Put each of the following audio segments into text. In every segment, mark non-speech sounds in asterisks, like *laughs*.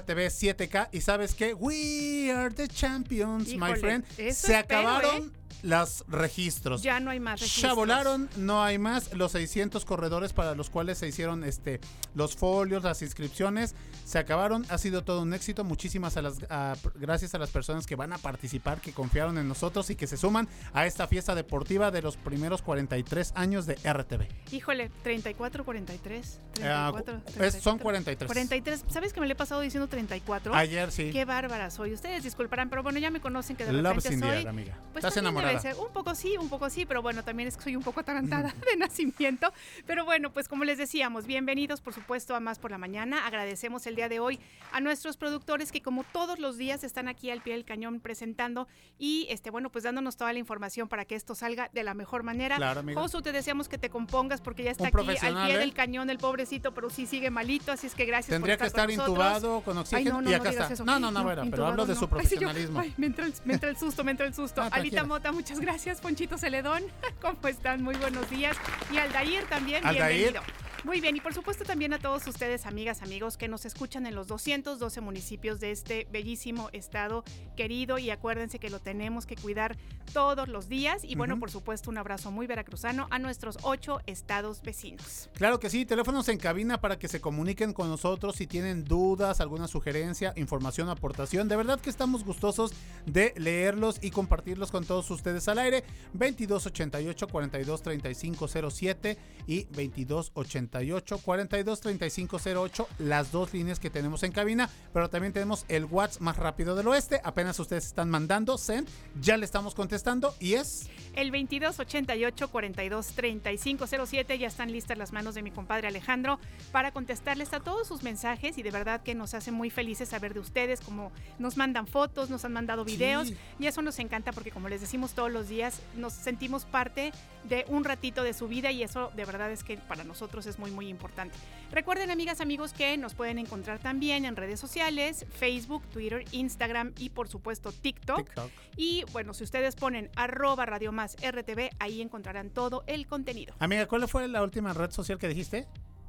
RTV 7K y sabes qué, we are the champions, my friend. Se espero, acabaron ¿eh? Los registros. Ya no hay más registros. Ya volaron, no hay más. Los 600 corredores para los cuales se hicieron este los folios, las inscripciones, se acabaron. Ha sido todo un éxito. Muchísimas a las, a- gracias a las personas que van a participar, que confiaron en nosotros y que se suman a esta fiesta deportiva de los primeros 43 años de RTV. Híjole, 34, 43. Ah, 34, es- son 43. 43. ¿Sabes que me le he pasado diciendo 34? Ayer sí. Qué bárbara soy. Ustedes disculparán, pero bueno, ya me conocen que de repente the soy. air, amiga. Pues Estás enamorada. Debe ser. Un poco sí, un poco sí, pero bueno, también es que soy un poco atarantada *laughs* de nacimiento. Pero bueno, pues como les decíamos, bienvenidos por supuesto a Más por la Mañana. Agradecemos el día de hoy a nuestros productores que como todos los días están aquí al pie del cañón presentando y este bueno, pues dándonos toda la información para que esto salga de la mejor manera. Claro. Josu, te deseamos que te compongas porque ya está Un aquí al pie ¿eh? del cañón el pobrecito, pero sí sigue malito, así es que gracias Tendría por que estar con intubado con Ay, oxígeno no, no, y no acá digas está. eso. No, no, no, bueno, pero hablo de no. su Ay, yo- profesionalismo. ay, me, entra el, me entra el susto, me entra el susto. *laughs* Ah, Alita. Mota, muchas gracias. Ponchito Celedón, *laughs* ¿cómo están? Muy buenos días. Y Aldair también, Aldair. bienvenido. Muy bien, y por supuesto también a todos ustedes, amigas, amigos, que nos escuchan en los 212 municipios de este bellísimo estado querido y acuérdense que lo tenemos que cuidar todos los días. Y bueno, Ujú. por supuesto, un abrazo muy veracruzano a nuestros ocho estados vecinos. Claro que sí, teléfonos en cabina para que se comuniquen con nosotros si tienen dudas, alguna sugerencia, información, aportación. De verdad que estamos gustosos de leerlos y compartirlos con todos ustedes al aire. 2288 42 35 07 y 2288 42 35 08, las dos líneas que tenemos en cabina, pero también tenemos el WhatsApp más rápido del oeste. Apenas ustedes están mandando, send, ya le estamos contestando y es El 2288 42 35 07 ya están listas las manos de mi compadre Alejandro para contestarles a todos sus mensajes y de verdad que nos hace muy felices saber de ustedes, como nos mandan fotos, nos han mandado videos Sí. y eso nos encanta porque como les decimos todos los días, nos sentimos parte de un ratito de su vida y eso de verdad es que para nosotros es muy muy importante. Recuerden amigas, amigos que nos pueden encontrar también en redes sociales, Facebook, Twitter, Instagram y por supuesto TikTok. TikTok. Y bueno, si ustedes ponen arroba Radio Más RTV, ahí encontrarán todo el contenido. Amiga, ¿cuál fue la última red social que dijiste?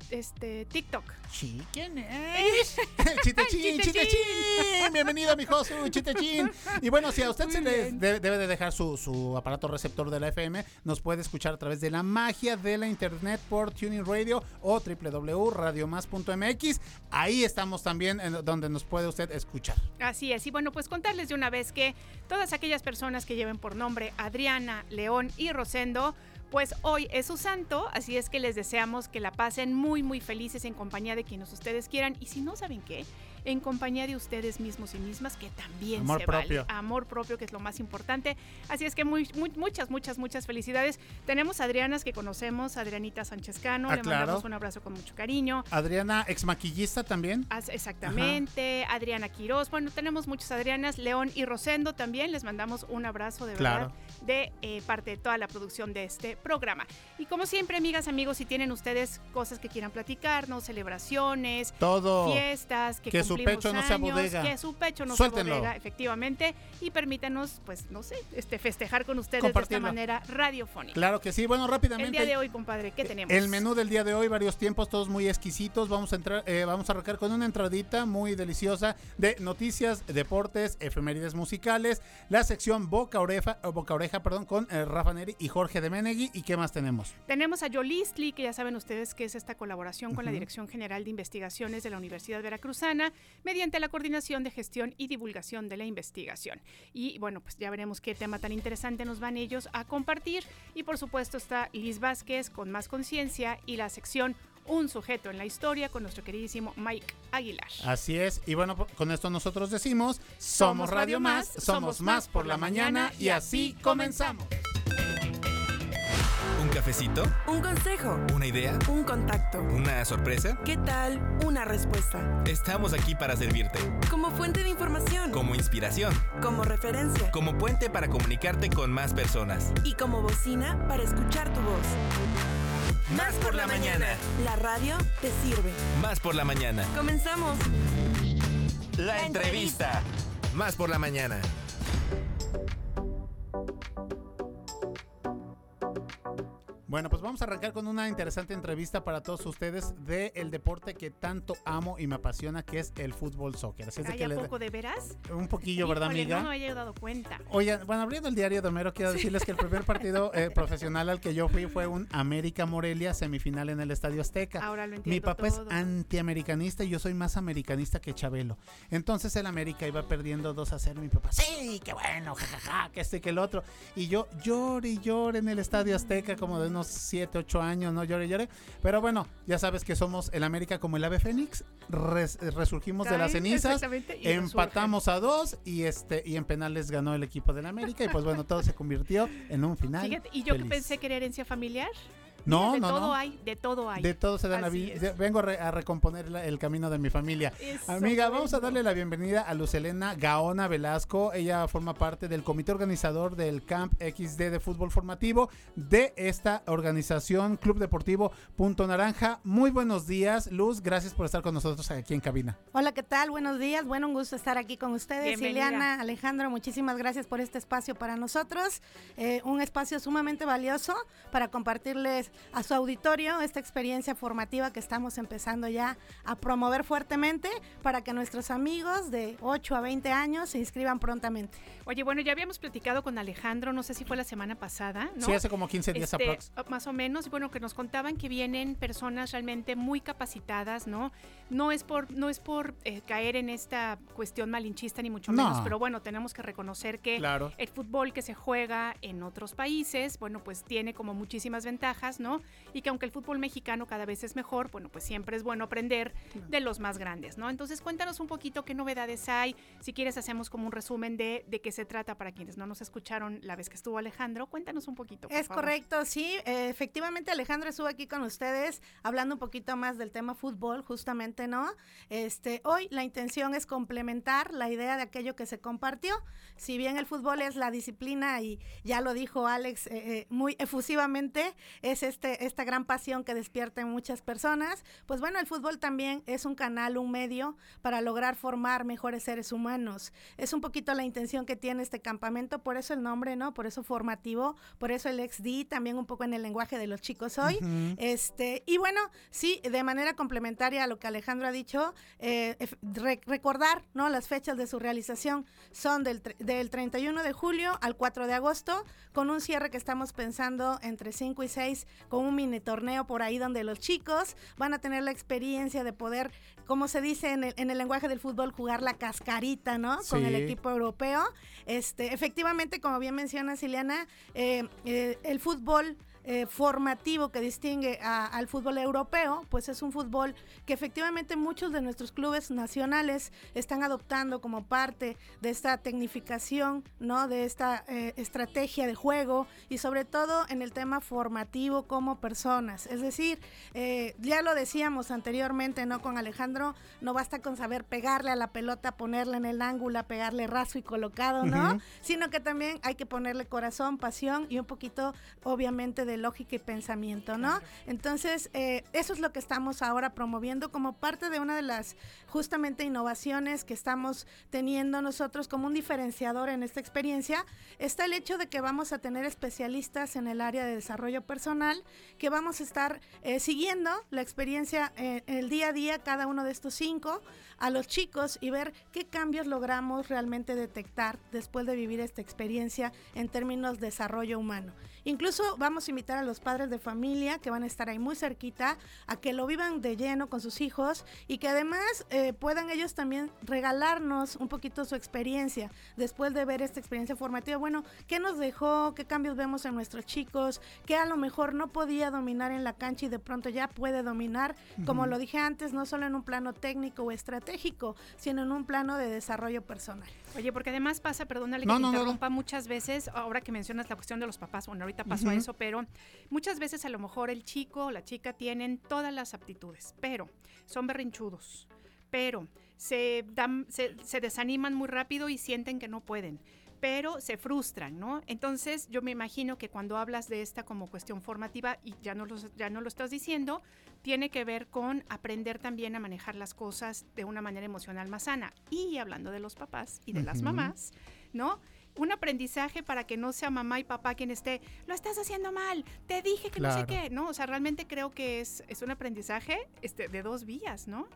Este, TikTok. Sí, ¿quién es? *laughs* Chitechín, Chitechín. Chitechín. Bienvenido, mi Josu, Chitechín. Y bueno, si a usted Muy se le debe, debe de dejar su, su aparato receptor de la FM, nos puede escuchar a través de la magia de la internet por Tuning Radio o www.radiomás.mx. Ahí estamos también en donde nos puede usted escuchar. Así es. Y bueno, pues contarles de una vez que todas aquellas personas que lleven por nombre Adriana, León y Rosendo, pues hoy es su santo, así es que les deseamos que la pasen muy, muy felices en compañía de quienes ustedes quieran. Y si no saben qué, en compañía de ustedes mismos y mismas, que también Amor se propio. vale. Amor propio, que es lo más importante. Así es que muy, muy- muchas, muchas, muchas felicidades. Tenemos a Adrianas que conocemos, Adrianita Sánchez Cano, Ah, le claro. mandamos un abrazo con mucho cariño. Adriana, ex maquillista también. As- Exactamente, Adriana Quiroz. Bueno, tenemos muchas Adrianas, León y Rosendo también. Les mandamos un abrazo de Claro. verdad de eh, parte de toda la producción de este programa. Y como siempre, amigas, amigos, si tienen ustedes cosas que quieran platicarnos, celebraciones, Todo. fiestas, que, Que su pecho no sea años, bodega. que su pecho no Suéltenlo. sea bodega, efectivamente, y permítanos, pues, no sé, este, festejar con ustedes de esta manera radiofónica. Claro que sí. Bueno, El rápidamente. día de hoy, compadre, ¿qué tenemos? El menú del día de hoy, varios tiempos, todos muy exquisitos. Vamos a entrar, eh, vamos a arrancar con una entradita muy deliciosa de noticias, deportes, efemérides musicales, la sección Boca Oreja, o Boca Oreja, perdón, con eh, Rafa Neri y Jorge de Menegui. ¿Y qué más tenemos? Tenemos a Yolistli, que ya saben ustedes que es esta colaboración con la. Dirección General de Investigaciones de la Universidad Veracruzana, mediante la coordinación de gestión y divulgación de la investigación. Y bueno, pues ya veremos qué tema tan interesante nos van ellos a compartir. Y por supuesto está Liz Vázquez con Más Conciencia y la sección Un sujeto en la historia con nuestro queridísimo Mike Aguilar. Así es. Y bueno, con esto nosotros decimos, somos Radio Más, somos más por la mañana y así comenzamos. ¿Un cafecito? Un consejo, ¿Una idea? un contacto. ¿Una sorpresa? ¿Qué tal? Una respuesta. Estamos aquí para servirte. Como fuente de información. Como inspiración. Como referencia. Como puente para comunicarte con más personas. Y como bocina para escuchar tu voz. Más por la mañana. La radio te sirve. Más por la mañana. Comenzamos. La entrevista. Más por la mañana. Bueno, pues vamos a arrancar con una interesante entrevista para todos ustedes de el deporte que tanto amo y me apasiona, que es el fútbol soccer. Así es de ¿Hay que a le- poco de veras? un poquillo, ¿verdad, amiga? No me había dado cuenta. Oigan, bueno, abriendo el diario de Homero, quiero decirles que el primer *laughs* partido eh, profesional al que yo fui fue un América Morelia, semifinal en el Estadio Azteca. Ahora lo entiendo Mi papá todo. es antiamericanista y yo soy más americanista que Chabelo. Entonces el América iba perdiendo 2 a 0. Mi papá, sí, qué bueno, jajaja, que este y que el otro. Y yo lloré y lloré en el Estadio Azteca como de unos 7, 8 años, ¿no? Lloré y lloré. Pero bueno, ya sabes que somos el América como el ave fénix. res- resurgimos de las cenizas. Empatamos a dos y este y en penales ganó el equipo del América y pues bueno, todo se convirtió en un final. Fíjate, y yo que pensé que era herencia familiar. No, de no, todo no. hay, de todo hay. De todo se da la vida. Vengo a, re- a recomponer la- el camino de mi familia. Eso, Amiga, vamos a darle la bienvenida a Lucelena Gaona Velasco. Ella forma parte del comité organizador del Camp XD de fútbol formativo de esta organización Club Deportivo Punto Naranja. Muy buenos días, Luz. Gracias por estar con nosotros aquí en cabina. Hola, ¿qué tal? Buenos días. Bueno, un gusto estar aquí con ustedes. Ileana, Alejandro, muchísimas gracias por este espacio para nosotros. Eh, un espacio sumamente valioso para compartirles a su auditorio esta experiencia formativa que estamos empezando ya a promover fuertemente para que nuestros amigos de 8 a 20 años se inscriban prontamente. Oye, bueno, ya habíamos platicado con Alejandro, no sé si fue la semana pasada, ¿no? Sí, hace como 15 días Este, aprox. Más o menos, y bueno, que nos contaban que vienen personas realmente muy capacitadas, ¿no? No es por, no es por eh, caer en esta cuestión malinchista ni mucho No. menos, pero bueno, tenemos que reconocer que Claro. el fútbol que se juega en otros países, bueno, pues tiene como muchísimas ventajas, ¿no? Y que aunque el fútbol mexicano cada vez es mejor, bueno, pues siempre es bueno aprender de los más grandes, ¿no? Entonces cuéntanos un poquito qué novedades hay, si quieres hacemos como un resumen de, de qué se trata para quienes no nos escucharon la vez que estuvo Alejandro, cuéntanos un poquito. por Es favor. correcto, sí. eh, efectivamente, Alejandro estuvo aquí con ustedes hablando un poquito más del tema fútbol, justamente, ¿no? Este, hoy la intención es complementar la idea de aquello que se compartió. Si bien el fútbol es la disciplina y ya lo dijo Alex eh, eh, muy efusivamente, es este esta gran pasión que despierta en muchas personas. Pues bueno, el fútbol también es un canal, un medio para lograr formar mejores seres humanos. Es un poquito la intención que tiene este campamento, por eso el nombre, ¿no? Por eso formativo, por eso el XD, también un poco en el lenguaje de los chicos hoy. Este, y bueno, sí, de manera complementaria a lo que Alejandro ha dicho, eh, re- recordar, ¿no? Las fechas de su realización son del, del 31 de julio al 4 de agosto, con un cierre que estamos pensando entre 5 y 6, con un mini torneo por ahí donde los chicos van a tener la experiencia de poder, como se dice en el, en el lenguaje del fútbol, jugar la cascarita, ¿no? Con el equipo europeo. Este, efectivamente, como bien menciona Siliana, eh, eh, el fútbol eh, formativo que distingue a- al fútbol europeo, pues es un fútbol que efectivamente muchos de nuestros clubes nacionales están adoptando como parte de esta tecnificación, ¿no? De esta eh, estrategia de juego y sobre todo en el tema formativo como personas. Es decir, eh, ya lo decíamos anteriormente, ¿no? Con Alejandro, no basta con saber pegarle a la pelota, ponerle en el ángulo, pegarle raso y colocado, ¿no? Ujú. Sino que también hay que ponerle corazón, pasión y un poquito, obviamente, de lógica y pensamiento, ¿no? Entonces, eh, eso es lo que estamos ahora promoviendo como parte de una de las justamente innovaciones que estamos teniendo nosotros como un diferenciador en esta experiencia. Está el hecho de que vamos a tener especialistas en el área de desarrollo personal, que vamos a estar eh, siguiendo la experiencia eh, el día a día, cada uno de estos cinco, a los chicos y ver qué cambios logramos realmente detectar después de vivir esta experiencia en términos de desarrollo humano. Incluso vamos a invitar a los padres de familia que van a estar ahí muy cerquita a que lo vivan de lleno con sus hijos y que además eh, puedan ellos también regalarnos un poquito su experiencia después de ver esta experiencia formativa. Bueno, ¿qué nos dejó? ¿Qué cambios vemos en nuestros chicos? ¿Qué a lo mejor no podía dominar en la cancha y de pronto ya puede dominar? Como lo dije antes, no solo en un plano técnico o estratégico, sino en un plano de desarrollo personal. Oye, porque además pasa, perdónale que No, te no, interrumpa muchas veces, ahora que mencionas la cuestión de los papás, bueno, ahorita pasó Ujú. eso, pero muchas veces a lo mejor el chico o la chica tienen todas las aptitudes, pero son berrinchudos, pero se, dan, se, se desaniman muy rápido y sienten que no pueden pero se frustran, ¿no? Entonces yo me imagino que cuando hablas de esta como cuestión formativa, y ya no, lo, ya no lo estás diciendo, tiene que ver con aprender también a manejar las cosas de una manera emocional más sana. Y hablando de los papás y de las mamás, ¿no? un aprendizaje para que no sea mamá y papá quien esté, lo estás haciendo mal, te dije que no sé qué, ¿no? O sea, realmente creo que es, es un aprendizaje este, de dos vías, ¿no?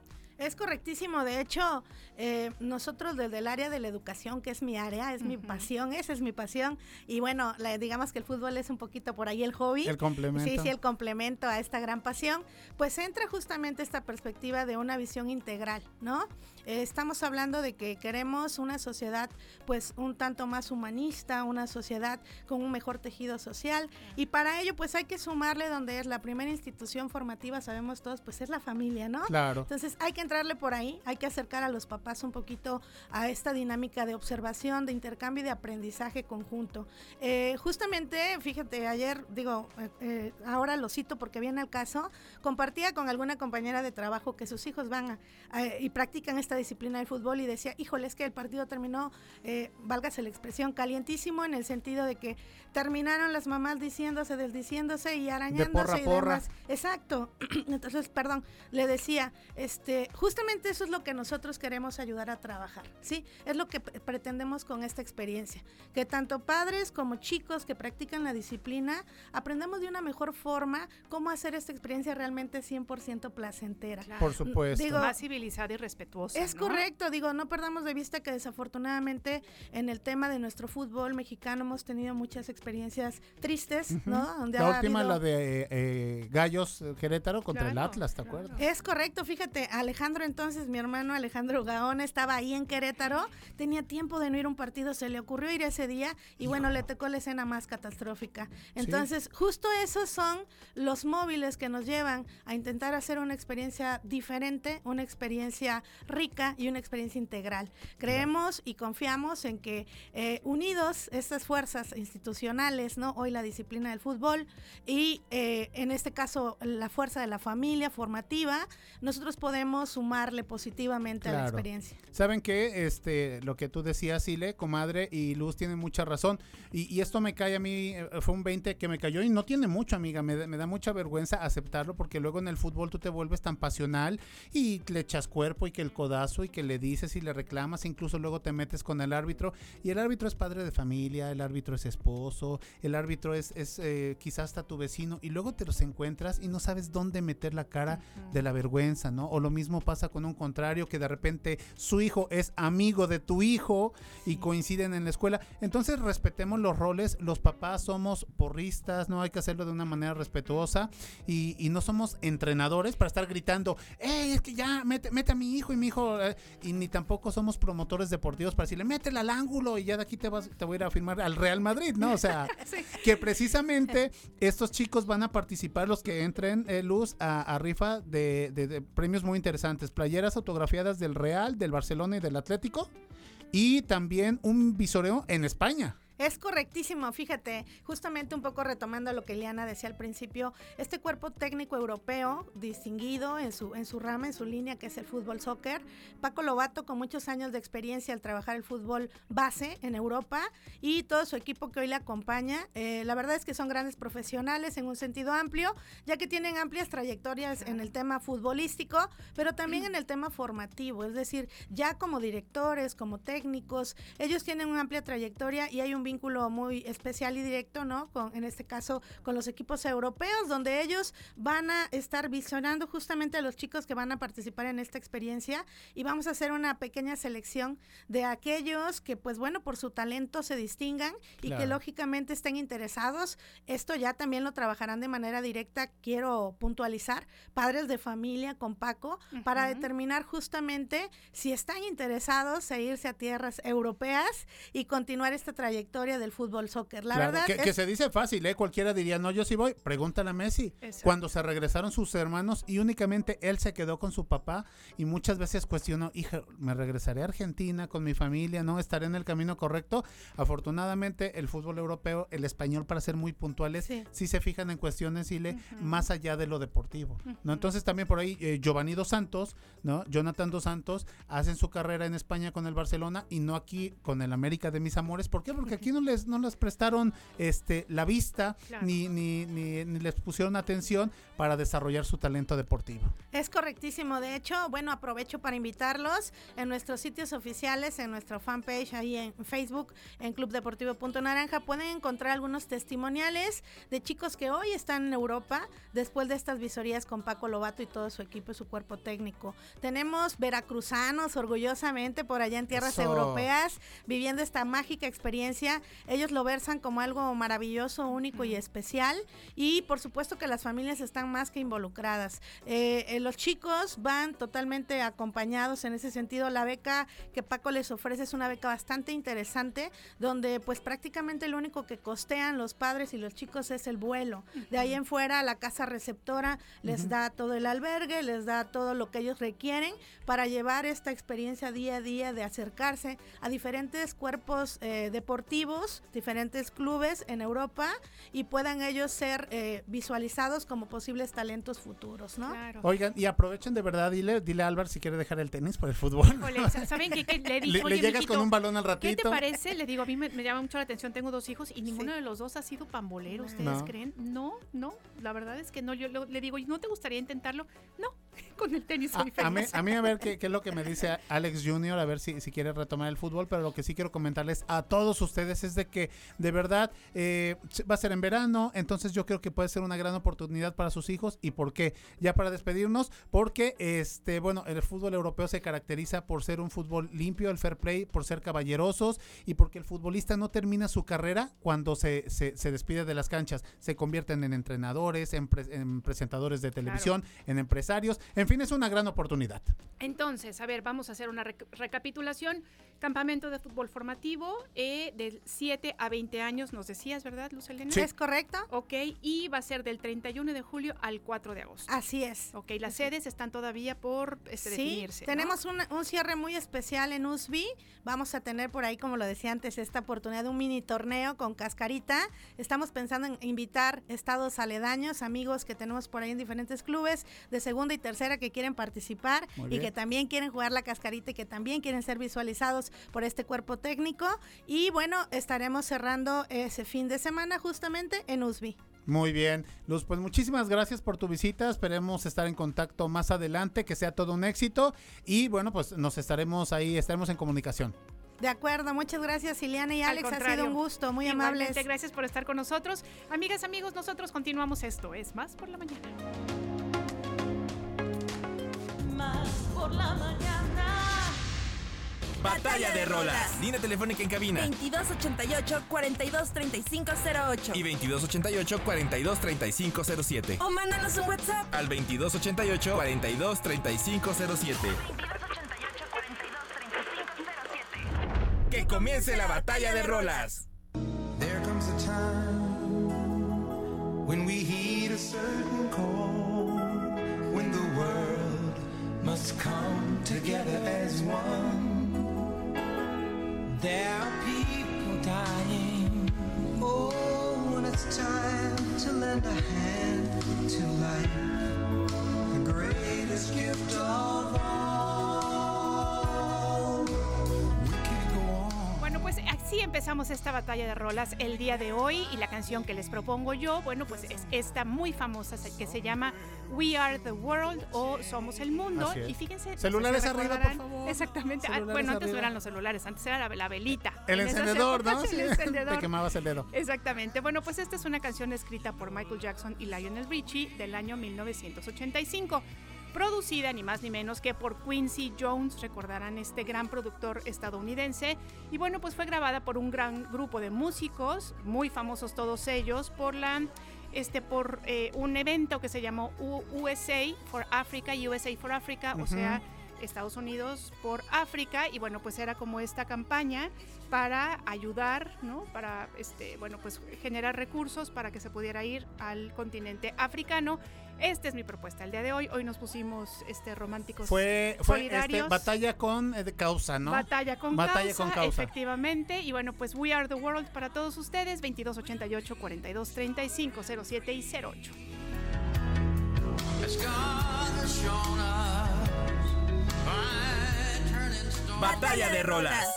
Es correctísimo. De hecho, eh, nosotros desde el área de la educación, que es mi área, es mi Ujú. pasión, esa es mi pasión. Y bueno, la- digamos que el fútbol es un poquito por ahí el hobby. El complemento. Sí, sí, el complemento a esta gran pasión, pues entra justamente esta perspectiva de una visión integral, ¿no? Eh, estamos hablando de que queremos una sociedad pues un tanto más humanista, una sociedad con un mejor tejido social y para ello pues hay que sumarle donde es la primera institución formativa, sabemos todos, pues es la familia, ¿no? Claro. Entonces hay que entrarle por ahí, hay que acercar a los papás un poquito a esta dinámica de observación, de intercambio y de aprendizaje conjunto. Eh, justamente, fíjate, ayer, digo, eh, eh, ahora lo cito porque viene al caso, compartía con alguna compañera de trabajo que sus hijos van a- a- y practican esta disciplina del fútbol y decía, híjole, es que el partido terminó, eh, válgase la expresión, calientísimo en el sentido de que terminaron las mamás diciéndose, desdiciéndose y arañándose porra y porra. demás. Exacto. *clears throat* Entonces, perdón, le decía, este, justamente eso es lo que nosotros queremos ayudar a trabajar, ¿sí? Es lo que pre- pretendemos con esta experiencia, que tanto padres como chicos que practican la disciplina aprendamos de una mejor forma cómo hacer esta experiencia realmente 100% placentera. Por supuesto. Digo, Más civilizada y respetuosa. Es ¿no? correcto, digo, no perdamos de vista que desafortunadamente en el tema de nuestro fútbol mexicano hemos tenido muchas experiencias tristes, ¿no? Donde la ha última, habido- la de eh, eh, Gallos eh, Querétaro contra el Atlas, ¿te claro. acuerdas? Es correcto, fíjate, Alejandro entonces, mi hermano Alejandro Gaón estaba ahí en Querétaro, tenía tiempo de no ir a un partido, se le ocurrió ir ese día y bueno, le tocó la escena más catastrófica. Entonces, justo esos son los móviles que nos llevan a intentar hacer una experiencia diferente, una experiencia rica y una experiencia integral. Creemos y confiamos en que eh, unidos estas fuerzas institucionales, ¿no? Hoy la disciplina del fútbol y eh, en este caso la fuerza de la familia formativa, nosotros podemos sumarle positivamente a la experiencia. ¿Saben qué? Este, lo que tú decías, Sile, comadre, y Luz tienen mucha razón. Y, y esto me cae a mí, eh, fue un 20 que me cayó y no tiene mucho, amiga. Me, da- me da mucha vergüenza aceptarlo porque luego en el fútbol tú te vuelves tan pasional y le echas cuerpo y que el codazo y que le dices y le reclamas, incluso luego te metes con el árbitro. Y el árbitro es padre de familia, el árbitro es esposo, el árbitro es, es eh, quizás hasta tu vecino y luego te los encuentras y no sabes dónde meter la cara de la vergüenza, ¿no? O lo mismo pasa con un contrario, que de repente su hijo es amigo de tu hijo y coinciden en la escuela. Entonces respetemos los roles, los papás somos porristas, ¿no? Hay que hacerlo de una manera respetuosa y, y no somos entrenadores para estar gritando, ¡Ey, es que ya, mete, mete a mi hijo y mi hijo! eh", y ni tampoco somos promotores deportivos para decirle, métela al ángulo y ya de aquí te, vas, te voy a ir a firmar al Real Madrid, ¿no? O sea, *laughs* que precisamente estos chicos van a participar, los que entren, eh, Luz, a, a rifa de, de- de premios muy interesantes. Playeras autografiadas del Real, del Barcelona y del Atlético. Y también un visoreo en España. Es correctísimo, fíjate, justamente un poco retomando lo que Eliana decía al principio, este cuerpo técnico europeo distinguido en su, en su rama, en su línea que es el fútbol soccer, Paco Lobato con muchos años de experiencia al trabajar el fútbol base en Europa y todo su equipo que hoy le acompaña, eh, la verdad es que son grandes profesionales en un sentido amplio, ya que tienen amplias trayectorias en el tema futbolístico, pero también en el tema formativo, es decir, ya como directores, como técnicos, ellos tienen una amplia trayectoria y hay un vínculo muy especial y directo, ¿no? Con, en este caso, con los equipos europeos, donde ellos van a estar visionando justamente a los chicos que van a participar en esta experiencia y vamos a hacer una pequeña selección de aquellos que, pues bueno, por su talento se distingan y que Claro. lógicamente estén interesados. Esto ya también lo trabajarán de manera directa, quiero puntualizar, padres de familia con Paco, para Ujú. determinar justamente si están interesados en irse a tierras europeas y continuar esta trayectoria del fútbol soccer. La Claro, verdad que, es que se dice fácil, ¿eh? Cualquiera diría, no, yo sí voy. Pregúntale a Messi. Cuando se regresaron sus hermanos y únicamente él se quedó con su papá y muchas veces cuestionó, hija, ¿me regresaré a Argentina con mi familia? ¿No? ¿Estaré en el camino correcto? Afortunadamente, el fútbol europeo, el español, para ser muy puntuales, Sí. sí, se fijan en cuestiones, Ile, Ujú. más allá de lo deportivo, ¿no? Entonces también por ahí, eh, Giovanni Dos Santos, ¿no? Jonathan Dos Santos, hacen su carrera en España con el Barcelona y no aquí con el América de mis amores. ¿Por qué? Porque aquí no les, no les prestaron este, la vista Claro. ni, ni, ni, ni les pusieron atención para desarrollar su talento deportivo. Es correctísimo. De hecho, bueno, aprovecho para invitarlos en nuestros sitios oficiales, en nuestra fanpage ahí en Facebook, en Club Deportivo Punto Naranja, pueden encontrar algunos testimoniales de chicos que hoy están en Europa después de estas visorías con Paco Lobato y todo su equipo y su cuerpo técnico. Tenemos veracruzanos orgullosamente por allá en tierras Eso. europeas viviendo esta mágica experiencia. Ellos lo versan como algo maravilloso, único y especial. Y por supuesto que las familias están más que involucradas. Eh, eh, los chicos van totalmente acompañados en ese sentido. La beca que Paco les ofrece es una beca bastante interesante, donde pues prácticamente lo único que costean los padres y los chicos es el vuelo. De ahí en fuera la casa receptora les da todo el albergue, les da todo lo que ellos requieren para llevar esta experiencia día a día de acercarse a diferentes cuerpos eh, deportivos, diferentes clubes en Europa y puedan ellos ser eh, visualizados como posibles talentos futuros, ¿no? Claro. Oigan, y aprovechen de verdad, dile, dile a Álvaro si quiere dejar el tenis por el fútbol. Híjole, ¿saben qué? qué? Le, *laughs* Le, dije, le "Oye, llegas mijito, con un balón al ¿Qué te ratito. parece? Le digo, a mí me, me llama mucho la atención, tengo dos hijos y ninguno Sí. de los dos ha sido pambolero, ¿ustedes No. creen? No, no, la verdad es que no, yo lo- le digo, ¿y no te gustaría intentarlo? No, *laughs* con el tenis soy A, a mí, feliz. a mí a ver qué, qué es lo que me dice Alex Junior, a ver si, si quiere retomar el fútbol, pero lo que sí quiero comentarles a todos ustedes es de que de verdad eh, va a ser en verano, entonces yo creo que puede ser una gran oportunidad para sus hijos. Y por qué, ya para despedirnos, porque este bueno, el fútbol europeo se caracteriza por ser un fútbol limpio, el fair play, por ser caballerosos y porque el futbolista no termina su carrera cuando se, se, se despide de las canchas, se convierten en entrenadores, en, pre- en presentadores de televisión, en empresarios, en fin, es una gran oportunidad. Entonces, a ver, vamos a hacer una rec- recapitulación. Campamento de fútbol formativo eh, del 7 a 20 años, nos decías, ¿verdad, Luz Elena? ¿Es correcto? Ok, y va a ser del 31 de julio al 4 de agosto. Así es. Ok, las sedes están todavía por este, Sí, definirse. ¿no? tenemos un, un cierre muy especial en USB. Vamos a tener por ahí, como lo decía antes, esta oportunidad de un mini torneo con cascarita. Estamos pensando en invitar estados aledaños, amigos que tenemos por ahí en diferentes clubes de segunda y tercera que quieren participar y que también quieren jugar la cascarita y que también quieren ser visualizados por este cuerpo técnico. Y bueno, estaremos cerrando ese fin de semana justamente en USB. Muy bien, Luz, pues muchísimas gracias por tu visita. Esperemos estar en contacto más adelante, que sea todo un éxito. Y bueno, pues nos estaremos ahí, estaremos en comunicación. De acuerdo, muchas gracias Ileana y Al Alex, ha sido un gusto, muy Igualmente, amables. Gracias por estar con nosotros. Amigas, amigos, nosotros continuamos esto. Es más por la mañana. Más por la mañana. Batalla de rolas. Línea telefónica en cabina. 2288-423508. Y 2288-423507. O mándanos un WhatsApp. Al 2288-423507. Que comience la batalla de rolas. There comes a time when we heed a certain call, when the world must come together as one. There are people dying. Oh, and it's time to lend a hand to life, the greatest gift of all. We can't go on. Bueno, pues así empezamos esta batalla de rolas el día de hoy y la canción que les propongo yo, bueno, pues es esta muy famosa que se llama We Are the World o Somos el Mundo. Y fíjense. no sé Celulares si arriba, por favor. Exactamente. Ah, bueno, antes no eran los celulares, antes era la, la velita. El En encendedor, ¿no? Sí, El encendedor. *laughs* Te quemabas el dedo. Exactamente. Bueno, pues esta es una canción escrita por Michael Jackson y Lionel Richie del año 1985. Producida ni más ni menos que por Quincy Jones, recordarán este gran productor estadounidense. Y bueno, pues fue grabada por un gran grupo de músicos, muy famosos todos ellos, por la este por eh, un evento que se llamó USA for Africa, USA for Africa, o sea, Estados Unidos por África y bueno, pues era como esta campaña para ayudar, ¿no? Para este, bueno, pues generar recursos para que se pudiera ir al continente africano. Esta es mi propuesta el día de hoy. Hoy nos pusimos este románticos Fue, fue este, batalla con eh, de causa, ¿no? Batalla con Batalla causa, con causa. efectivamente. Y bueno, pues We Are the World para todos ustedes, 2288 4235 07 y 08. As God has shown us by turning storms. Batalla de rolas.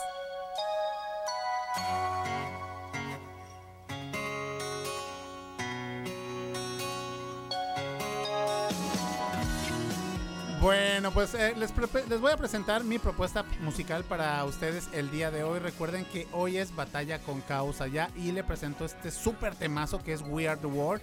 Bueno, pues eh, les, les voy a presentar mi propuesta musical para ustedes el día de hoy. Recuerden que hoy es Batalla con Causa ya y le presento este súper temazo que es We Are the World.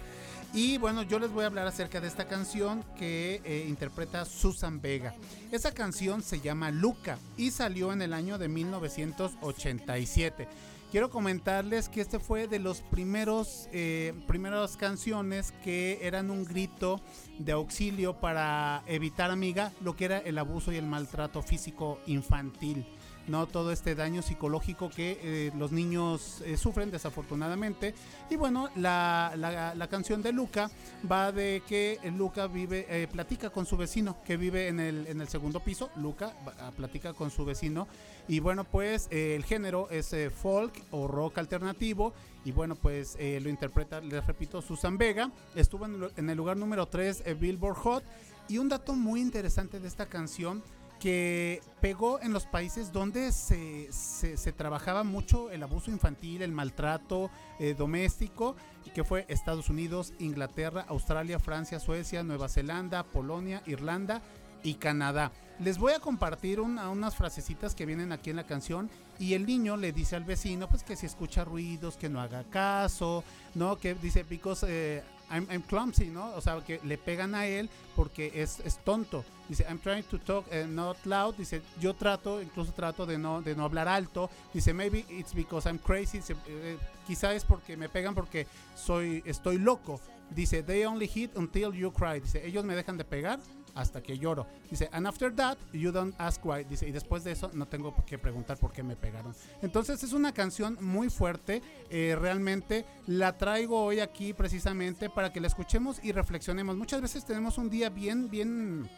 Y bueno, yo les voy a hablar acerca de esta canción que eh, interpreta Susan Vega. Esa canción se llama Luca y salió en el año de 1987. Quiero comentarles que este fue de los primeros eh, primeras canciones que eran un grito de auxilio para evitar, amiga, lo que era el abuso y el maltrato físico infantil. No todo este daño psicológico que eh, los niños eh, sufren desafortunadamente. Y bueno, la, la- canción de Luca va de que Luca vive, eh, platica con su vecino que vive en el, en el segundo piso. Luca va- platica con su vecino. Y bueno, pues eh, el género es folk o rock alternativo. Y bueno, pues lo interpreta, les repito, Susan Vega. Estuvo en, en el lugar número 3 Billboard Hot. Y un dato muy interesante de esta canción que pegó en los países donde se, se- trabajaba mucho el abuso infantil, el maltrato eh, doméstico, y que fue Estados Unidos, Inglaterra, Australia, Francia, Suecia, Nueva Zelanda, Polonia, Irlanda y Canadá. Les voy a compartir una- unas frasecitas que vienen aquí en la canción y el niño le dice al vecino pues que si escucha ruidos, que no haga caso, ¿no? Que dice, eh, I'm, I'm clumsy, ¿no? O sea, que le pegan a él porque es, es tonto. Dice, I'm trying to talk eh, not loud. Dice, yo trato, incluso trato de no, de no hablar alto. Dice, maybe it's because I'm crazy. Dice, eh, quizá es porque me pegan porque soy, estoy loco. Dice, they only hit until you cry. Dice, ellos me dejan de pegar hasta que lloro. Dice, and after that, you don't ask why. Dice, y después de eso no tengo que preguntar por qué me pegaron. Entonces es una canción muy fuerte. eh, realmente la traigo hoy aquí precisamente para que la escuchemos y reflexionemos. Muchas veces tenemos un día bien, bien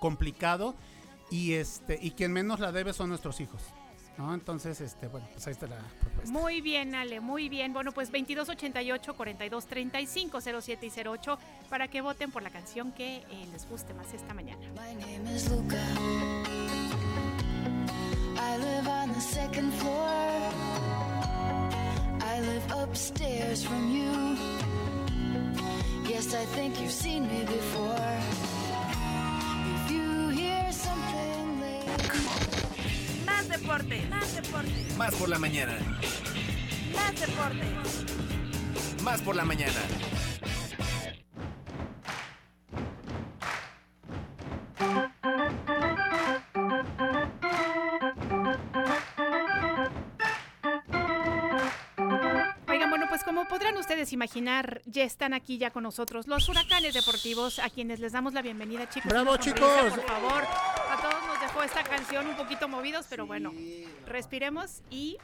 complicado y este y quien menos la debe son nuestros hijos. ¿No? Entonces, este, bueno, pues ahí está la propuesta. Muy bien, Ale, muy bien. Bueno, pues 2288 4235 07 y 08 para que voten por la canción que eh, les guste más esta mañana. My name is Luca. I live on the second floor. I live upstairs from you. Yes, I think you've seen me before. If you hear something late. Más deporte, más deporte, Más por la mañana. más deporte. Más por la mañana. Oigan, bueno, pues como podrán ustedes imaginar, ya están aquí ya con nosotros los huracanes deportivos, a quienes les damos la bienvenida, chicos. ¡Bravo, chicos! Por favor, a todos nos dejó esta canción un poquito movidos, pero bueno, respiremos y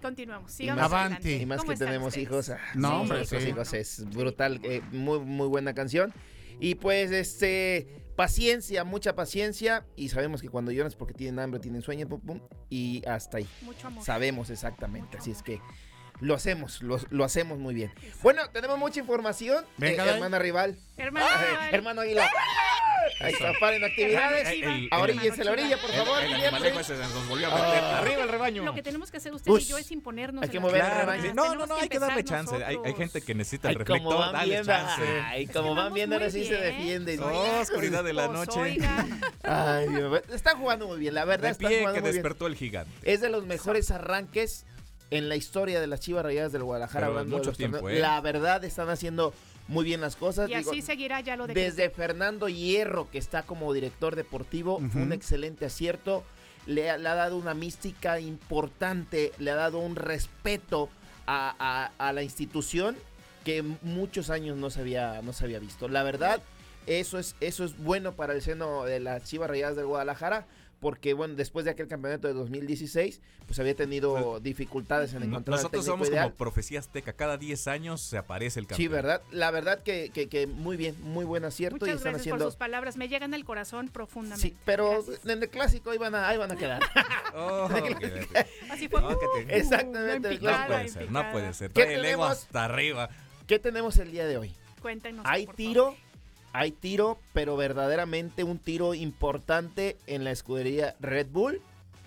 continuemos. Sigamos. Avanti. Y más ¿Cómo que tenemos ustedes? hijos. ah, No, sí, hombre, sí. hijos es brutal, eh, muy, muy buena canción. Y pues, este, paciencia, mucha paciencia. Y sabemos que cuando lloran es porque tienen hambre, tienen sueño, pum, pum, y hasta ahí. Mucho amor. Sabemos exactamente. Así es que lo hacemos, lo, lo hacemos muy bien. Bueno, tenemos mucha información. Venga, Eh, hermana rival. Hermano, Ah, hermano Águila. Ahí está, paren actividades. El- la orilla, por favor. El siempre. animalejo ese se nos volvió a meter. Ah. Arriba el rebaño. Lo que tenemos que hacer usted y yo es imponernos. Hay en que mover el rebaño. Sí, No, no, no, hay que darle chance. Hay, gente que necesita el reflector. Dale chance. ay, como van viendo, ahora sí se bien. defienden. Oh, oscuridad de la noche. Ay, Dios mío, está jugando muy bien, la verdad De está pie jugando que muy bien. despertó el gigante. Es de los mejores arranques en la historia de las Chivas Rayadas del Guadalajara. Pero hablando de mucho los tiempo. ¿eh? La verdad están haciendo muy bien las cosas. y Digo, así seguirá ya lo de desde Fernando Hierro, que está como director deportivo, fue un excelente acierto. Le, ha- le ha dado una mística importante, le ha dado un respeto a, a- a la institución que muchos años no se había, no se había visto. La verdad, eso es, eso es bueno para el seno de las Chivas Rayadas del Guadalajara. Porque, bueno, después de aquel campeonato de 2016, pues había tenido dificultades en No- encontrar Nosotros técnico somos ideal. como profecía azteca. Cada 10 años se aparece el Sí, campeón. ¿verdad? La verdad que, que- que muy bien, muy buen acierto y están gracias haciendo... por sus palabras, me llegan al corazón profundamente. Sí, pero Gracias. en el clásico ahí van a, ahí van a quedar. *laughs* Oh, *laughs* que- Así fue. No, que te- Exactamente, en el no picada, puede en ser, no puede ser. ¿Qué Trae el ego tenemos? hasta arriba. ¿Qué tenemos el día de hoy? Cuéntenos. Hay por tiro, favor. Hay tiro, pero verdaderamente un tiro importante en la escudería Red Bull,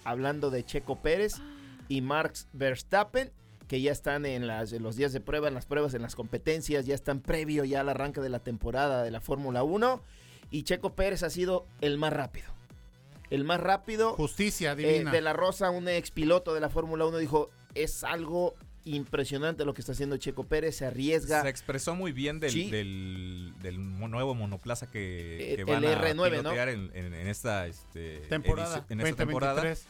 hablando de Checo Pérez y Marx Verstappen, que ya están en, las, en los días de prueba, en las pruebas, en las competencias, ya están previo ya al arranque de la temporada de la Fórmula 1. y Checo Pérez ha sido el más rápido. El más rápido. Justicia Eh, divina. de la Rosa, un ex piloto de la Fórmula 1, dijo, es algo impresionante lo que está haciendo Checo Pérez, se arriesga. Se expresó muy bien del, Sí. del, nuevo monoplaza que, Eh, que el van a R9, ¿no? pilotear en, en- en esta este, temporada. en esta temporada. 2023.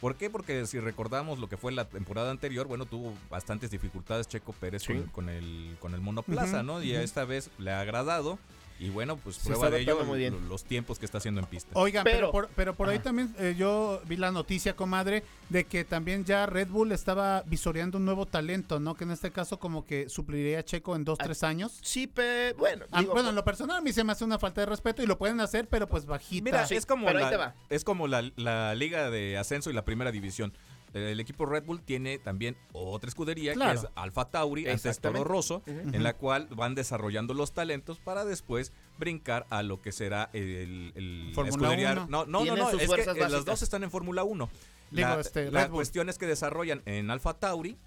¿Por qué? Porque si recordamos lo que fue la temporada anterior, bueno, tuvo bastantes dificultades Checo Pérez Sí. con, con el, con el monoplaza, ¿no? Y ujú. esta vez le ha agradado. Y bueno, pues prueba de ello muy bien. los tiempos que está haciendo en pista. Oigan, pero, Pero- por, pero por ahí también eh, yo vi la noticia, comadre, de que también ya Red Bull estaba visoreando un nuevo talento, ¿no? Que en este caso como que supliría a Checo en dos, Ah, tres años. Sí, pero bueno. Ah, digo, bueno, en lo personal a mí se me hace una falta de respeto y lo pueden hacer, pero pues bajita. Mira, Sí, es como, la, es como la, la liga de ascenso y la primera división. El equipo Red Bull tiene también otra escudería Claro. que es Alfa Tauri, antes Toro. Rosso, Ujú. en la cual van desarrollando los talentos para después brincar a lo que será el, escudería. uno. No, no, no, es que eh, las básicas. dos están en Fórmula 1. Digo, la este, la Red Bull. cuestión es que desarrollan en Alfa Tauri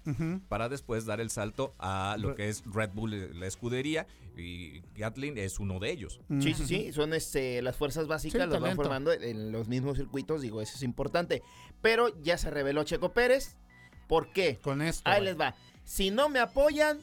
para después dar el salto a lo que es Red Bull, eh, la escudería, y Gatlin es uno de ellos. Sí, sí, sí, son este, las fuerzas básicas, Sí, las van formando en los mismos circuitos, digo, eso es importante. Pero ya se reveló Checo Pérez, ¿por qué? Con esto. Ahí les va. Si no me apoyan,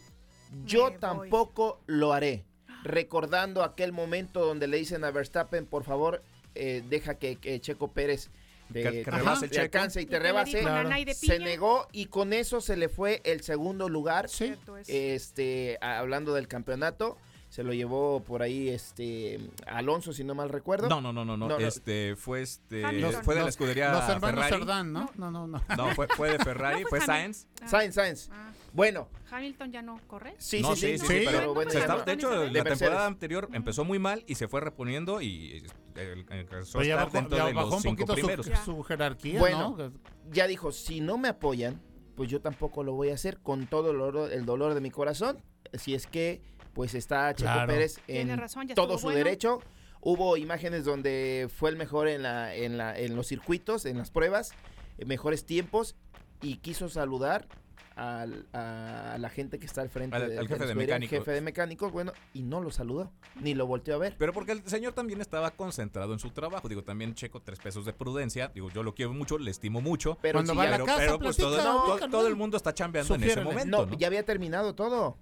yo Me voy. tampoco lo haré. Recordando aquel momento donde le dicen a Verstappen, por favor, eh, deja que, que Checo Pérez de- Que- que te- rebase te Checo. alcance y ¿Y te rebase. Claro. Se negó y con eso se le fue el segundo lugar. Sí. Este, hablando del campeonato, se lo llevó por ahí este Alonso, si no mal recuerdo. No, no, no, no, no. No, no. Este fue este Hamilton. fue de la escudería Los hermanos Ferrari. Cerdán, ¿no? No, no, no. No, fue, fue de Ferrari, *laughs* No, fue fue Sainz. Ah, Sainz, Sainz. ah, Bueno, Hamilton ya no corre. sí, no, sí, sí, sí, sí, pero bueno, bueno, Se ya está- no. de hecho, De la temporada anterior empezó muy mal y se fue reponiendo y alcanzó a estar bajó, dentro ya de bajó los un cinco poquito primeros. su, su jerarquía, Bueno. ¿no? ya dijo, si no me apoyan, pues yo tampoco lo voy a hacer con todo el dolor, el dolor de mi corazón. Si es que, pues está Checo Claro. Pérez en razón, todo su bueno. derecho. Hubo imágenes donde fue el mejor en, la, en, la, en los circuitos, en las pruebas, eh, mejores tiempos, y quiso saludar al- a, la gente que está al frente Al- de- al jefe de mecánicos. jefe de mecánicos, bueno, y no lo saludó, ni lo volteó a ver. Pero porque el señor también estaba concentrado en su trabajo. Digo, también checo tres pesos de prudencia. Digo, yo lo quiero mucho, le estimo mucho. Pero Cuando sí, va a la Pero, casa, pero, pues todo, platica, todo- el mundo está chambeando en ese Sugiérele. momento, No, ¿no? ya había terminado todo.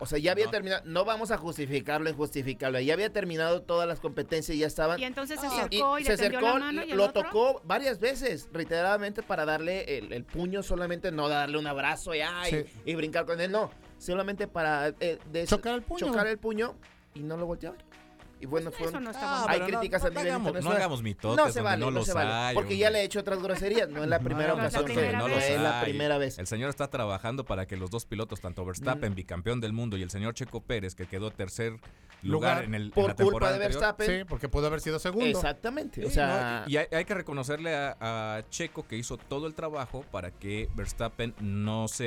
O sea, ya había No. terminado. No vamos a justificarlo, injustificable. Ya había terminado todas las competencias y ya estaban. Y entonces se Y- acercó y, se le tendió acercó, la mano y el lo otro. tocó varias veces, reiteradamente, para darle el, el puño, solamente no darle un abrazo y, ay, Sí. y brincar con él, no. Solamente para eh, des- Chocar el puño. chocar el puño y no lo volteó a ver. Y bueno, fue Eso no está Ah. Hay críticas no, a nivel hagamos, no hagamos mitotes no se vale, no no, se vale. hay, porque hombre. ya le he hecho otras groserías, no es la primera la ocasión. que- no es la primera vez. El señor está trabajando para que los dos pilotos, tanto Verstappen, Mm. bicampeón del mundo, y el señor Checo Pérez, que quedó tercer Lugar lugar, en, el, en Por la culpa de anterior. Verstappen. Sí, porque pudo haber sido segundo. Exactamente. o sea, ¿no? y hay, hay que reconocerle a, a Checo que hizo todo el trabajo para que Verstappen no se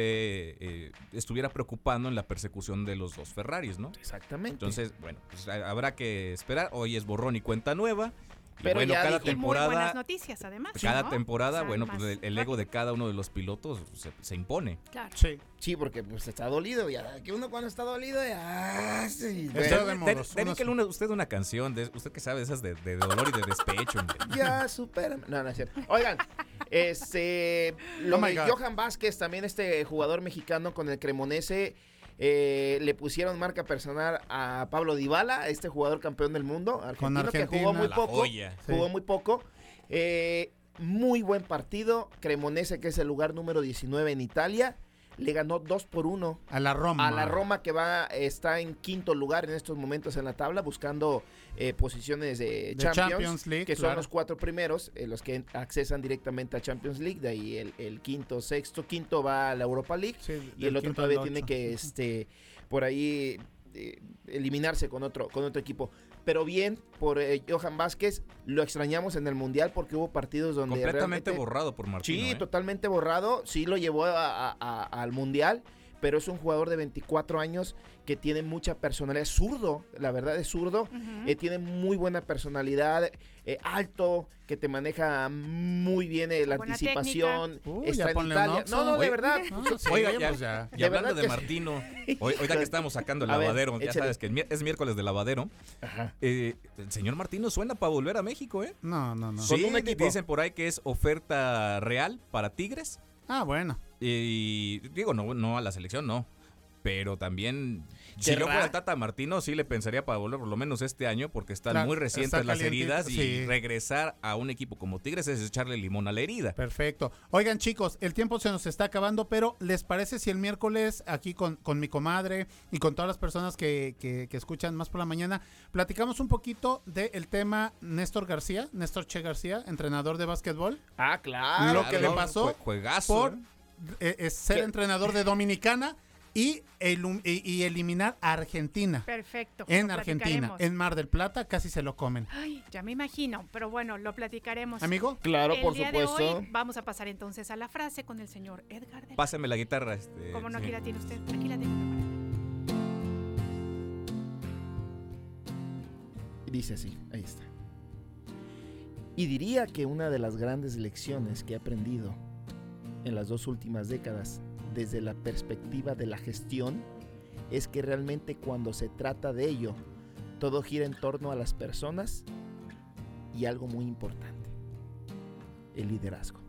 eh, estuviera preocupando en la persecución de los dos Ferraris, ¿no? exactamente. Entonces, bueno, pues ha- habrá que esperar. Hoy es borrón y cuenta nueva. Pero bueno, ya cada dijo- Y muy buenas temporada, noticias, además. cada ¿no? temporada, O sea, bueno, pues el, el ego de cada uno de los pilotos se, se impone. Claro. Sí. Sí, porque pues está dolido. Ya, que uno cuando está dolido, ya. sí, de De- moros, Dedíquele usted una canción, de, usted que sabe esas de, de dolor y de despecho. hombre. *laughs* ya supera. No, no es cierto. Oigan, este. Lo Oh de. Johan Vázquez, también este jugador mexicano con el Cremonese. Eh, le pusieron marca personal a Pablo Dybala, este jugador campeón del mundo, argentino, que Argentina. jugó muy poco. joya. Sí. Jugó muy poco. Eh, muy buen partido. Cremonese, que es el lugar número 19 en Italia, le ganó 2 por 1 A la Roma. a la Roma que va está en quinto lugar en estos momentos en la tabla buscando eh, posiciones de Champions, Champions League, que son claro. los cuatro primeros eh, los que accesan directamente a Champions League de ahí el, el quinto sexto quinto va a la Europa League Sí, y el otro todavía tiene que este por ahí eh, eliminarse con otro con otro equipo pero bien por eh, Johan Vázquez lo extrañamos en el mundial porque hubo partidos donde Completamente realmente- borrado por Martino. Sí, ¿eh? totalmente borrado. Sí lo llevó a- a- a- al mundial, pero es un jugador de 24 años que tiene mucha personalidad. Es zurdo, la verdad es zurdo. Eh, tiene muy buena personalidad, eh, alto, que te maneja muy bien eh, la Buena anticipación. está en Italia. No, no, de verdad. Yo- sí, Oiga, ya, pues ya. De hablando verdad de que sí. Martino, *laughs* hoy, ahorita que estamos sacando el A ver, lavadero, ya échale. sabes que es miércoles de lavadero, Ajá. eh, el señor Martino suena para volver a México, ¿eh? No, no, no. Con Sí, un equipo. dicen por ahí que es oferta real para Tigres. Ah, bueno. Y digo, no, no a la selección, no. Pero también, si yo fuera Tata Martino, sí le pensaría para volver por lo menos este año, porque están muy está recientes las heridas y regresar a un equipo como Tigres es echarle limón a la herida. Perfecto. Oigan, chicos, el tiempo se nos está acabando, pero ¿les parece si el miércoles aquí con, con mi comadre y con todas las personas que, que- que escuchan más por la mañana, platicamos un poquito del tema Néstor García, Néstor Che García, entrenador de básquetbol, Ah, claro. Lo que le pasó jue- juegazo. por eh, es ser ¿Qué? entrenador de Dominicana y, elum- y- y eliminar a Argentina. Perfecto. En Argentina, en Mar del Plata, casi se lo comen. Ay, ya me imagino, pero bueno, lo platicaremos. Amigo, Claro, el por día supuesto. de hoy vamos a pasar entonces a la frase con el señor Edgar de la Pásame la guitarra. Este, Como no, sí. aquí la tiene usted. Aquí la tengo dice así, ahí está. Y diría que una de las grandes lecciones que he aprendido en las dos últimas décadas desde la perspectiva de la gestión es que realmente cuando se trata de ello, todo gira en torno a las personas y algo muy importante, el liderazgo.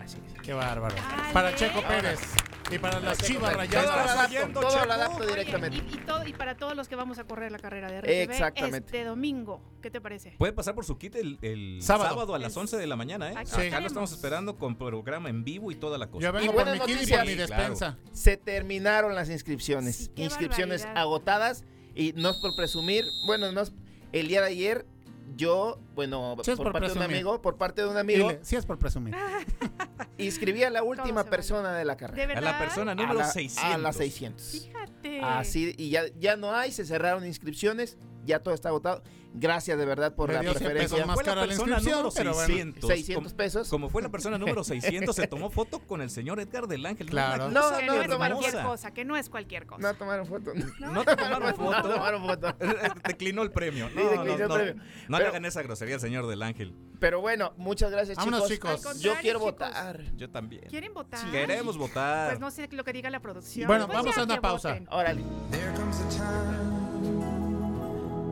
Así es. qué bárbaro. Para. Checo Pérez y para las chivas Todo rayadas. lo adapto, todo lo adapto Oye, directamente. y, y todo- y para todos los que vamos a correr la carrera de RTV Exactamente. este domingo, ¿qué te parece? Puede pasar por su kit el, el Sábado. sábado. a las 11 de la mañana, ¿eh? Aquí Acá lo estamos esperando con programa en vivo y toda la cosa. Yo vengo Y por mi kit y por mi claro. despensa. Se terminaron las inscripciones. Sí, inscripciones barbaridad. agotadas. Y no es por presumir. Bueno, no es- el día de ayer, yo, bueno, Sí por, por parte de un amigo, por parte de un amigo, Dile, sí es por presumir. *laughs* inscribí a la última persona de la carrera. ¿De verdad? A la persona A número la- 600. A las 600. Fíjate. Así, y ya, ya no hay, se cerraron inscripciones, ya todo está agotado. Gracias de verdad por Me la dio preferencia. más Fue la cara la persona inscripción, bueno. 600. 600 Como- pesos. Como fue la persona número 600, se tomó foto con el señor Edgar del Ángel. Claro. Una cosa que no, no, es tomaron cualquier cosa, que no es cualquier cosa. No tomaron foto. No te tomaron No foto. tomaron foto. *laughs* Declinó el premio. Sí, No, declinó no, el no, premio. no le hagan esa grosería al señor del Ángel. Pero bueno, muchas gracias Vámonos, chicos. Yo quiero chicos. votar. Yo también. ¿Quieren votar? Queremos votar. Pues no sé lo que diga la producción. Bueno, Pues vamos a una pausa. Órale. There comes a time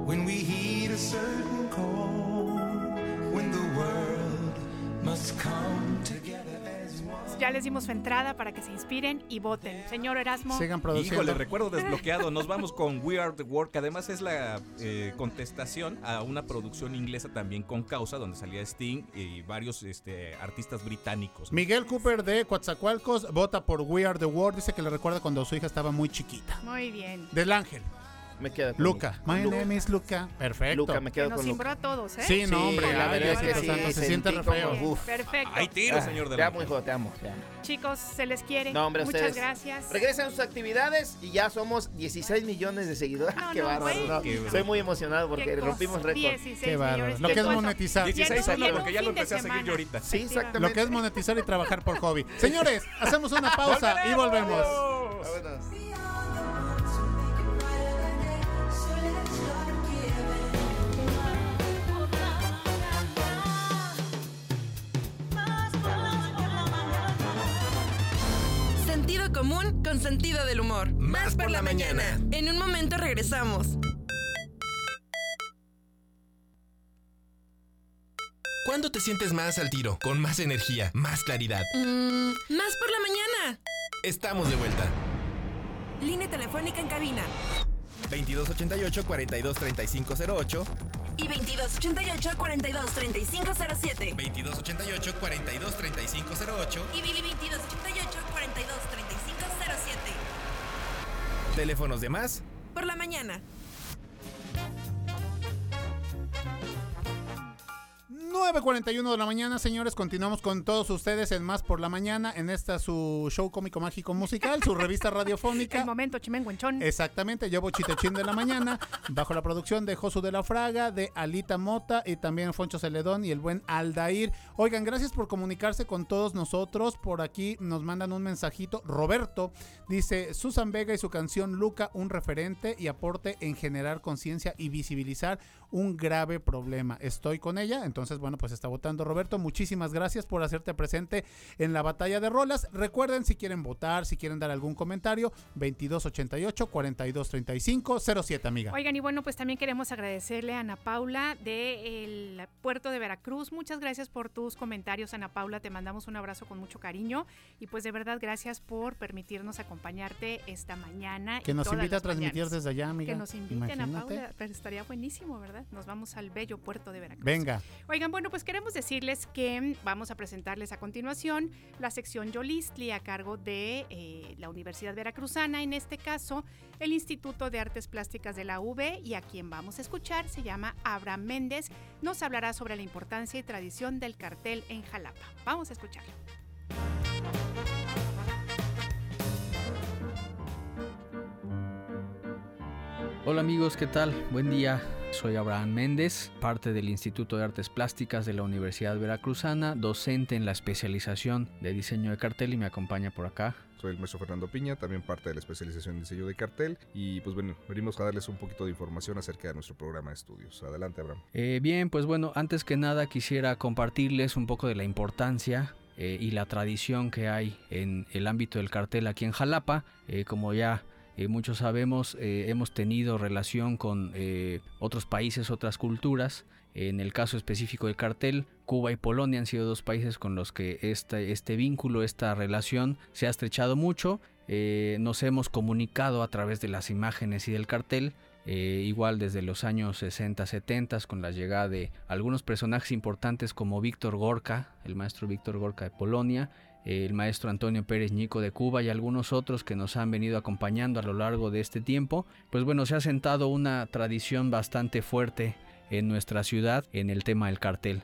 when we heed a certain call, when the world must come together as one. Ya les dimos su entrada para que se inspiren y voten. Señor Erasmo. Sigan produciendo. Híjole, recuerdo desbloqueado. Nos vamos con We Are the World, que además es la eh, contestación a una producción inglesa también con causa, donde salía Sting y varios este, artistas británicos. Miguel Cooper de Coatzacoalcos vota por We Are the World. Dice que le recuerda cuando su hija estaba muy chiquita. Muy bien. Del Ángel. Me quedo con Luca. My Luca. name is Luca. Perfecto. Luca, me Que quedo nos con Luca. a todos, ¿eh? Sí, no, Sí, hombre. la verdad es que sí, santo, se siente re feo. Uf. Perfecto. Hay tiro, Ah, señor del Te amo, hijo, te amo, te amo. Chicos, se les quiere. No, hombre, Muchas ustedes. gracias. Regresen a sus actividades y ya somos 16 millones de seguidores. No, *laughs* Qué no, bárbaro. bueno. ¿no? Qué Estoy muy emocionado porque rompimos récord. 16 Qué bárbaro. millones. Lo que es monetizar. 16 Y en un- años, y en porque ya lo de empecé a seguir yo ahorita. Sí, exactamente. Lo que es monetizar y trabajar por hobby. Señores, hacemos una *laughs* pausa y volvemos. Vámonos. Sentido común con sentido del humor. Más por la mañana. En un momento regresamos. ¿Cuándo te sientes más al tiro? Con más energía, más claridad. Mm, más por la mañana. Estamos de vuelta. Línea telefónica en cabina. 2288 423508 Y 2288 423507. 2288 423508 Y 2288 Teléfonos de más Por la mañana. 9.41 de la mañana, señores. Continuamos con todos ustedes en Más por la Mañana, en esta su show cómico mágico musical, su revista radiofónica. *laughs* El momento chimenguenchón. Exactamente, llevo Chitechín de la mañana, bajo la producción de Josu de la Fraga, de Alita Mota y también Foncho Celedón y el buen Aldair. Oigan, gracias por comunicarse con todos nosotros. Por aquí nos mandan un mensajito. Roberto dice: Susan Vega y su canción Luca, un referente y aporte en generar conciencia y visibilizar un grave problema. Estoy con ella, entonces, bueno, pues está votando Roberto. Muchísimas gracias por hacerte presente en la batalla de rolas. Recuerden, si quieren votar, si quieren dar algún comentario, 2288 4235 07, amiga. Oigan, y bueno, pues también queremos agradecerle a Ana Paula del puerto de Veracruz. Muchas gracias por tus comentarios, Ana Paula. Te mandamos un abrazo con mucho cariño. Y pues de verdad, gracias por permitirnos acompañarte esta mañana. Que y nos invite a transmitir mañanas. desde allá, amiga. Que nos inviten, Ana Imagínate. Paula. Pero estaría buenísimo, ¿verdad? Nos vamos al bello puerto de Veracruz. Venga. Oigan, bueno, pues queremos decirles que vamos a presentarles a continuación la sección Yolistli a cargo de eh, la Universidad Veracruzana, en este caso el Instituto de Artes Plásticas de la UB y a quien vamos a escuchar se llama Abraham Méndez, nos hablará sobre la importancia y tradición del cartel en Jalapa. Vamos a escucharlo. Hola amigos, ¿qué tal? Buen día. Soy Abraham Méndez, parte del Instituto de Artes Plásticas de la Universidad Veracruzana, docente en la especialización de diseño de cartel y me acompaña por acá. Soy el maestro Fernando Piña, también parte de la especialización en diseño de cartel y pues bueno, venimos a darles un poquito de información acerca de nuestro programa de estudios. Adelante, Abraham. Eh, bien, pues bueno, antes que nada quisiera compartirles un poco de la importancia eh, y la tradición que hay en el ámbito del cartel aquí en Jalapa. Eh, como ya eh, muchos sabemos, eh, hemos tenido relación con eh, otros países, otras culturas. En el caso específico del cartel, Cuba y Polonia han sido dos países con los que este, este vínculo, esta relación se ha estrechado mucho. Nos hemos comunicado a través de las imágenes y del cartel. Igual desde los años 60, 70 con la llegada de algunos personajes importantes como Víctor Gorka, el maestro Víctor Gorka de Polonia, el maestro Antonio Pérez Ñico de Cuba y algunos otros que nos han venido acompañando a lo largo de este tiempo, pues bueno, se ha sentado una tradición bastante fuerte en nuestra ciudad en el tema del cartel.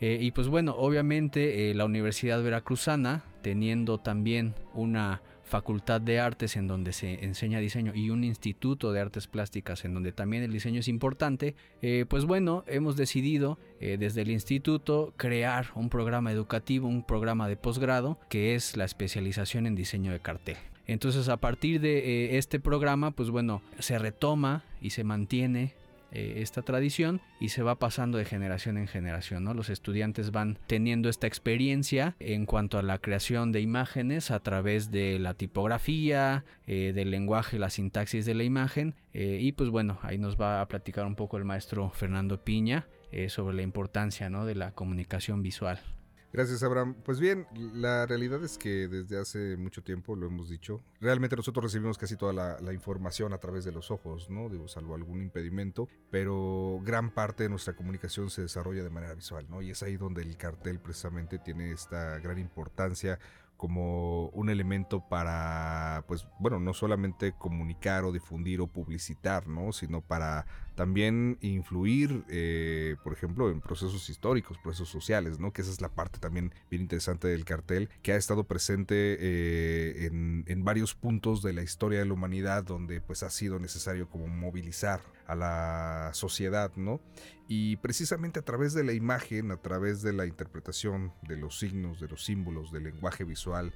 Eh, y pues bueno, obviamente eh, la Universidad Veracruzana, teniendo también una facultad de artes en donde se enseña diseño y un instituto de artes plásticas en donde también el diseño es importante, eh, pues bueno, hemos decidido eh, desde el instituto crear un programa educativo, un programa de posgrado que es la especialización en diseño de cartel. Entonces a partir de eh, este programa, pues bueno, se retoma y se mantiene eh, esta tradición y se va pasando de generación en generación. Los estudiantes van teniendo esta experiencia en cuanto a la creación de imágenes a través de la tipografía, eh, del lenguaje, la sintaxis de la imagen eh, y pues bueno, ahí nos va a platicar un poco el maestro Fernando Piña sobre la importancia, ¿no? De la comunicación visual. Gracias, Abraham. Pues bien, la realidad es que desde hace mucho tiempo, lo hemos dicho, realmente nosotros recibimos casi toda la, información a través de los ojos, ¿no? Digo, salvo algún impedimento, pero gran parte de nuestra comunicación se desarrolla de manera visual, ¿no? Y es ahí donde el cartel precisamente tiene esta gran importancia como un elemento para, pues bueno, no solamente comunicar o difundir o publicitar, ¿no? Sino para también influir, eh, por ejemplo, en procesos históricos, procesos sociales, ¿no? Que esa es la parte también bien interesante del cartel, que ha estado presente eh, en, en varios puntos de la historia de la humanidad donde pues ha sido necesario como movilizar a la sociedad, ¿no? Y precisamente a través de la imagen, a través de la interpretación de los signos, de los símbolos, del lenguaje visual,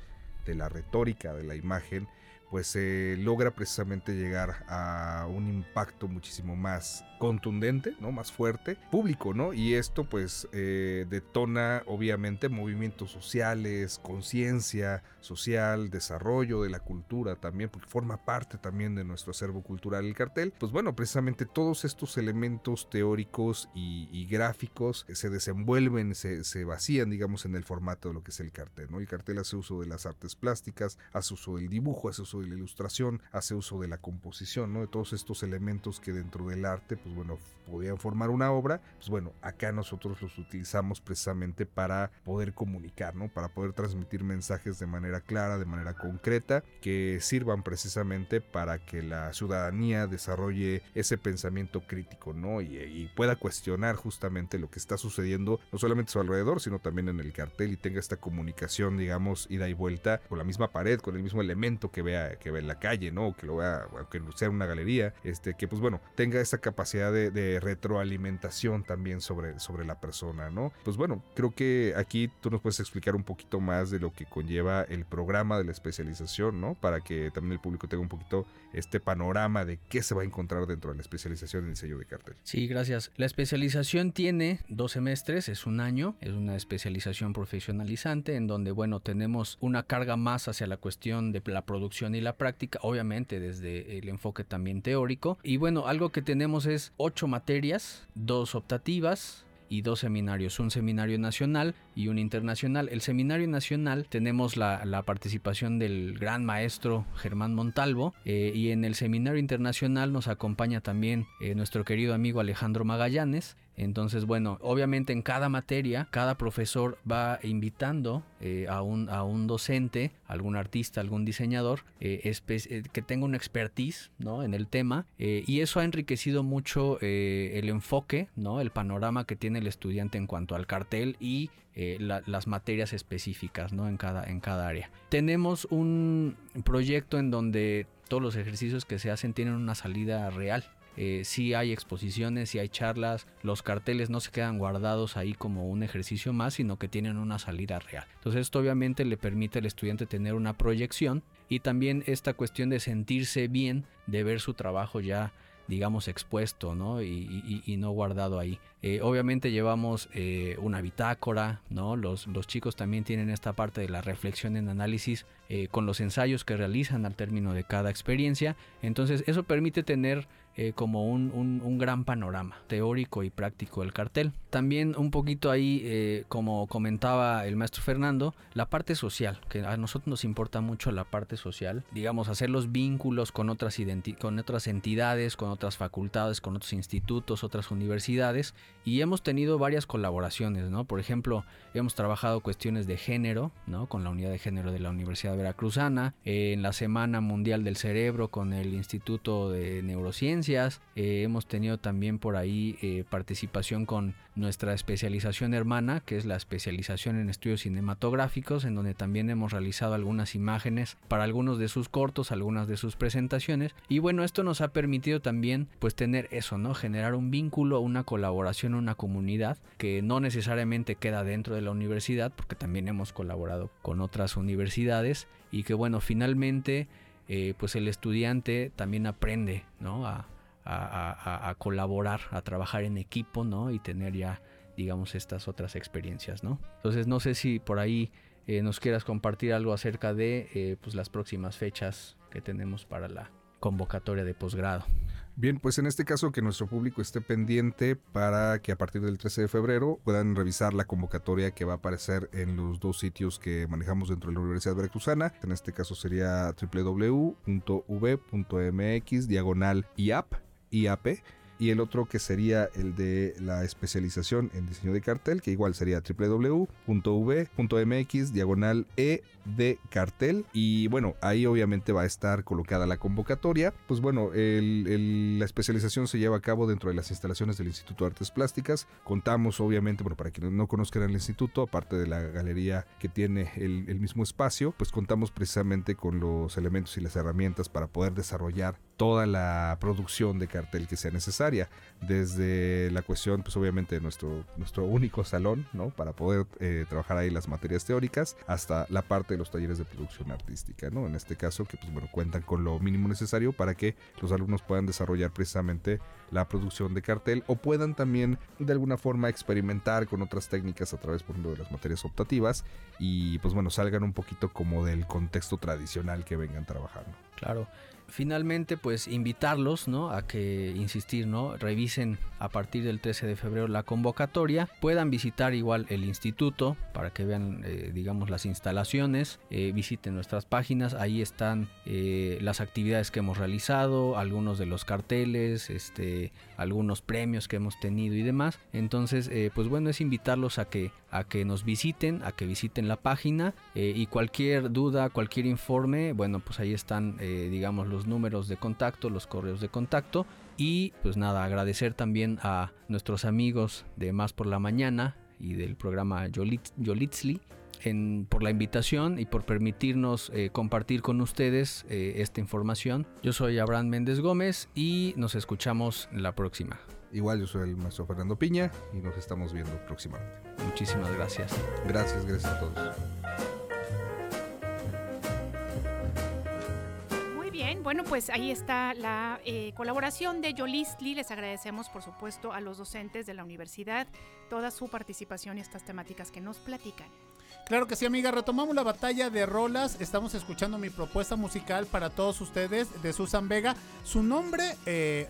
de la retórica de la imagen, pues se logra precisamente llegar a un impacto muchísimo más contundente, ¿no? Más fuerte, público, ¿no? Y esto pues eh, detona obviamente movimientos sociales, conciencia social, desarrollo de la cultura también, porque forma parte también de nuestro acervo cultural el cartel. Pues bueno, precisamente todos estos elementos teóricos y, y gráficos se desenvuelven, se, se vacían, digamos, en el formato de lo que es el cartel, ¿no? El cartel hace uso de las artes plásticas, hace uso del dibujo, hace uso de la ilustración, hace uso de la composición, ¿no? De todos estos elementos que dentro del arte, pues bueno, podían formar una obra, pues bueno, acá nosotros los utilizamos precisamente para poder comunicar, ¿no? Para poder transmitir mensajes de manera clara, de manera concreta, que sirvan precisamente para que la ciudadanía desarrolle ese pensamiento crítico, ¿no? Y, pueda cuestionar justamente lo que está sucediendo, no solamente a su alrededor, sino también en el cartel y tenga esta comunicación, digamos, ida y vuelta con la misma pared, con el mismo elemento que vea, que vea en la calle, ¿no? O que lo vea, aunque sea una galería, este, que pues bueno, tenga esa capacidad de, de retroalimentación también sobre, sobre la persona, ¿no? Pues bueno, creo que aquí tú nos puedes explicar un poquito más de lo que conlleva el programa de la especialización, ¿no? Para que también el público tenga un poquito este panorama de qué se va a encontrar dentro de la especialización en diseño de cartel. Sí, gracias. La especialización tiene dos semestres, es un año, es una especialización profesionalizante en donde, bueno, tenemos una carga más hacia la cuestión de la producción y la práctica, obviamente desde el enfoque también teórico. Y bueno, algo que tenemos es ocho materias, dos optativas, y dos seminarios, un seminario nacional y un internacional. El seminario nacional tenemos la, la participación del gran maestro Germán Montalvo eh, y en el seminario internacional nos acompaña también eh, nuestro querido amigo Alejandro Magallanes. Entonces, bueno, obviamente en cada materia, cada profesor va invitando eh, a, un, a un docente, algún artista, algún diseñador, eh, eh, que tenga una expertise ¿no? en el tema. y eso ha enriquecido mucho el enfoque, ¿no? el panorama que tiene el estudiante en cuanto al cartel y la, las materias específicas ¿no? en, cada, en cada área. Tenemos un proyecto en donde todos los ejercicios que se hacen tienen una salida real. Eh, sí hay exposiciones, sí hay charlas, los carteles no se quedan guardados ahí como un ejercicio más, sino que tienen una salida real. Entonces esto obviamente le permite al estudiante tener una proyección y también esta cuestión de sentirse bien, de ver su trabajo ya digamos expuesto ¿no? Y, no guardado ahí. Eh, obviamente llevamos eh, una bitácora, ¿no? Los, los, chicos también tienen esta parte de la reflexión en análisis eh, con los ensayos que realizan al término de cada experiencia. Entonces eso permite tener eh, como un, un, un, gran panorama teórico y práctico del cartel. También un poquito ahí, eh, como comentaba el maestro Fernando, la parte social, que a nosotros nos importa mucho la parte social, digamos, hacer los vínculos con otras, con otras entidades, con otras facultades, con otros institutos, otras universidades, y hemos tenido varias colaboraciones, ¿no? Por ejemplo, hemos trabajado cuestiones de género, ¿no? Con la unidad de género de la Universidad Veracruzana, eh, en la Semana Mundial del Cerebro con el Instituto de Neurociencia, eh, hemos tenido también por ahí eh, participación con nuestra especialización hermana, que es la especialización en estudios cinematográficos, en donde también hemos realizado algunas imágenes para algunos de sus cortos, algunas de sus presentaciones. Y bueno, esto nos ha permitido también pues tener eso, ¿no? Generar un vínculo, una colaboración, una comunidad que no necesariamente queda dentro de la universidad, porque también hemos colaborado con otras universidades y que bueno, finalmente eh, pues el estudiante también aprende, ¿no? A, a, colaborar, a trabajar en equipo, ¿no? Y tener ya, digamos, estas otras experiencias, ¿no? Entonces, no sé si por ahí eh, nos quieras compartir algo acerca de eh, pues las próximas fechas que tenemos para la convocatoria de posgrado. Bien, pues en este caso que nuestro público esté pendiente para que a partir del 13 de febrero puedan revisar la convocatoria que va a aparecer en los dos sitios que manejamos dentro de la Universidad Veracruzana. En este caso sería www.v.mx diagonal IAP, IAP y el otro que sería el de la especialización en diseño de cartel, que igual sería www.v.mx diagonal e de cartel. Y bueno, ahí obviamente va a estar colocada la convocatoria. Pues bueno, la especialización se lleva a cabo dentro de las instalaciones del Instituto de Artes Plásticas. Contamos obviamente, bueno, para quienes no conozcan el instituto, aparte de la galería que tiene el, el mismo espacio, pues contamos precisamente con los elementos y las herramientas para poder desarrollar toda la producción de cartel que sea necesaria, desde la cuestión, pues obviamente de nuestro, nuestro único salón, ¿no? Para poder eh, trabajar ahí las materias teóricas, hasta la parte de los talleres de producción artística, ¿no? En este caso, que pues bueno, cuentan con lo mínimo necesario para que los alumnos puedan desarrollar precisamente la producción de cartel o puedan también de alguna forma experimentar con otras técnicas a través, por ejemplo, de las materias optativas y pues bueno, salgan un poquito como del contexto tradicional que vengan trabajando. Claro. Finalmente, pues invitarlos, ¿no? A que, insistir, ¿no? Revisen a partir del 13 de febrero la convocatoria. Puedan visitar igual el instituto para que vean, eh, digamos, las instalaciones. Eh, visiten nuestras páginas. Ahí están eh, las actividades que hemos realizado, algunos de los carteles, este, algunos premios que hemos tenido y demás. Entonces, pues bueno, es invitarlos a que, a que nos visiten, a que visiten la página eh, y cualquier duda, cualquier informe, bueno, pues ahí están, eh, digamos, los números de contacto, los correos de contacto. Y pues nada, agradecer también a nuestros amigos de Más por la Mañana y del programa Yolit- Yolitzli en- por la invitación y por permitirnos eh, compartir con ustedes esta información. Yo soy Abraham Méndez Gómez y nos escuchamos la próxima. Igual yo soy el maestro Fernando Piña y nos estamos viendo próximamente. Muchísimas gracias. Gracias, gracias a todos. Muy bien, bueno, pues ahí está la eh, colaboración de Yolistli. Les agradecemos, por supuesto, a los docentes de la universidad toda su participación y estas temáticas que nos platican. Claro que sí, amiga. Retomamos la batalla de rolas. Estamos escuchando mi propuesta musical para todos ustedes de Susan Vega. Su nombre eh,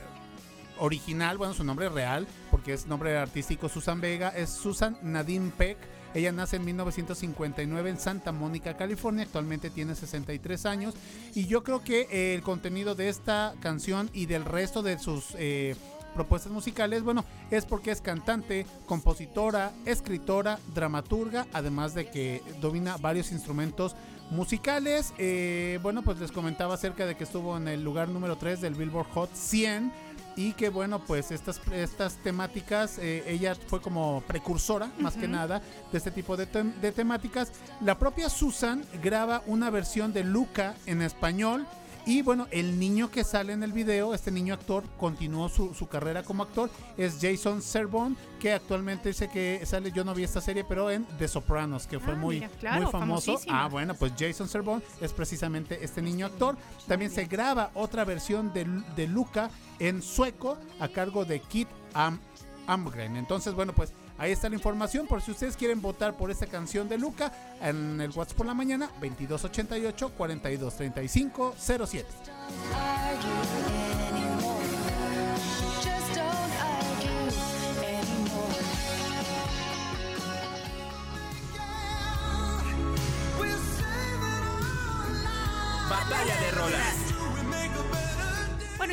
original, bueno, su nombre real, porque es nombre artístico Susan Vega, es Susan Nadine Peck. Ella nace en 1959 en Santa Mónica, California. Actualmente tiene 63 años. Y yo creo que eh, el contenido de esta canción y del resto de sus eh, propuestas musicales, bueno, es porque es cantante, compositora, escritora, dramaturga, además de que domina varios instrumentos musicales. Eh, bueno, pues les comentaba acerca de que estuvo en el lugar número 3 del Billboard Hot 100 y que bueno, pues estas, estas temáticas, eh, ella fue como precursora, más que nada, de este tipo de, de temáticas. La propia Susan graba una versión de Luca en español. Y bueno, el niño que sale en el video, este niño actor, continuó su, su carrera como actor, es Jason Serbon, que actualmente dice que sale, yo no vi esta serie, pero en The Sopranos, que fue Ah, muy, mira, claro, muy famoso. Ah, bueno, pues Jason Serbon es precisamente este niño actor. También se graba otra versión de, de Luca en sueco a cargo de Kit Am Amgren. Entonces, bueno, pues ahí está la información. Por si ustedes quieren votar por esta canción de Luca, en el WhatsApp por la mañana, 2288 4235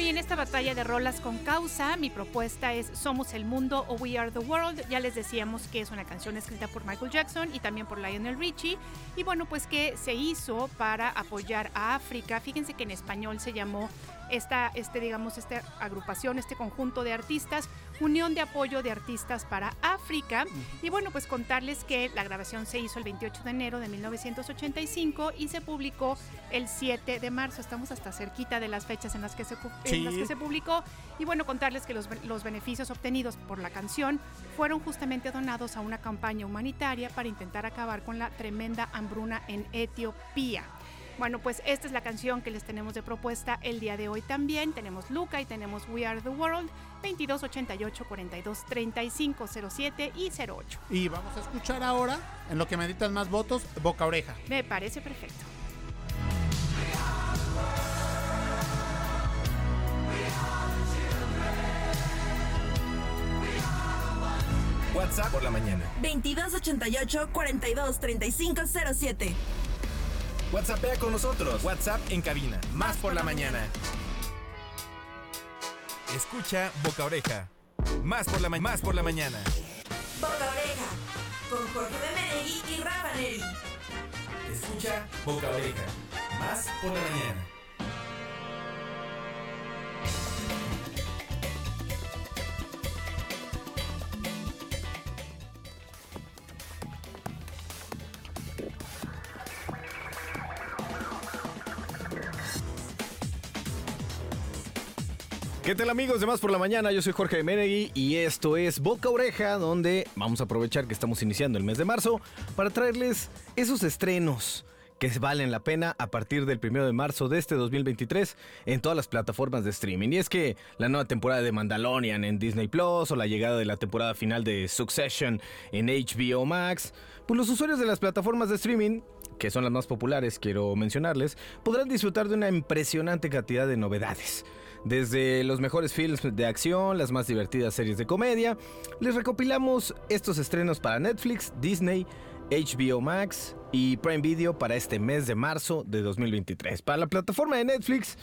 en esta batalla de rolas con causa, mi propuesta es Somos el Mundo o We Are the World. Ya les decíamos que es una canción escrita por Michael Jackson y también por Lionel Richie. Y bueno, pues que se hizo para apoyar a África. Fíjense que en español se llamó esta, este, digamos, esta agrupación, este conjunto de artistas, Unión de Apoyo de Artistas para África. Y bueno, pues contarles que la grabación se hizo el 28 de enero de 1985 y se publicó el 7 de marzo. Estamos hasta cerquita de las fechas en las que se, en las que se publicó. Y bueno, contarles que los, los beneficios obtenidos por la canción fueron justamente donados a una campaña humanitaria para intentar acabar con la tremenda hambruna en Etiopía. Bueno, pues esta es la canción que les tenemos de propuesta el día de hoy también. Tenemos Luca y tenemos We Are the World, 2288 42 35 07 y 08. Y vamos a escuchar ahora, en lo que meditan más votos, boca oreja. Me parece perfecto. WhatsApp por la mañana. 2288 42 35 07. WhatsAppea con nosotros. WhatsApp en cabina. Más por la mañana. Escucha Boca Oreja. Más por la, ma- más por la mañana. Boca Oreja. Con Jorge de Menegui y Rafa Neri. Escucha Boca Oreja. Más por la mañana. ¿Qué tal amigos de Más por la Mañana? Yo soy Jorge Menegui y esto es Boca Oreja, donde vamos a aprovechar que estamos iniciando el mes de marzo para traerles esos estrenos que valen la pena a partir del primero de marzo de este 2023 en todas las plataformas de streaming. Y es que la nueva temporada de Mandalorian en Disney Plus o la llegada de la temporada final de Succession en HBO Max, pues los usuarios de las plataformas de streaming que son las más populares, quiero mencionarles, podrán disfrutar de una impresionante cantidad de novedades. Desde los mejores films de acción, las más divertidas series de comedia, les recopilamos estos estrenos para Netflix, Disney, HBO Max y Prime Video para este mes de marzo de 2023. Para la plataforma de Netflix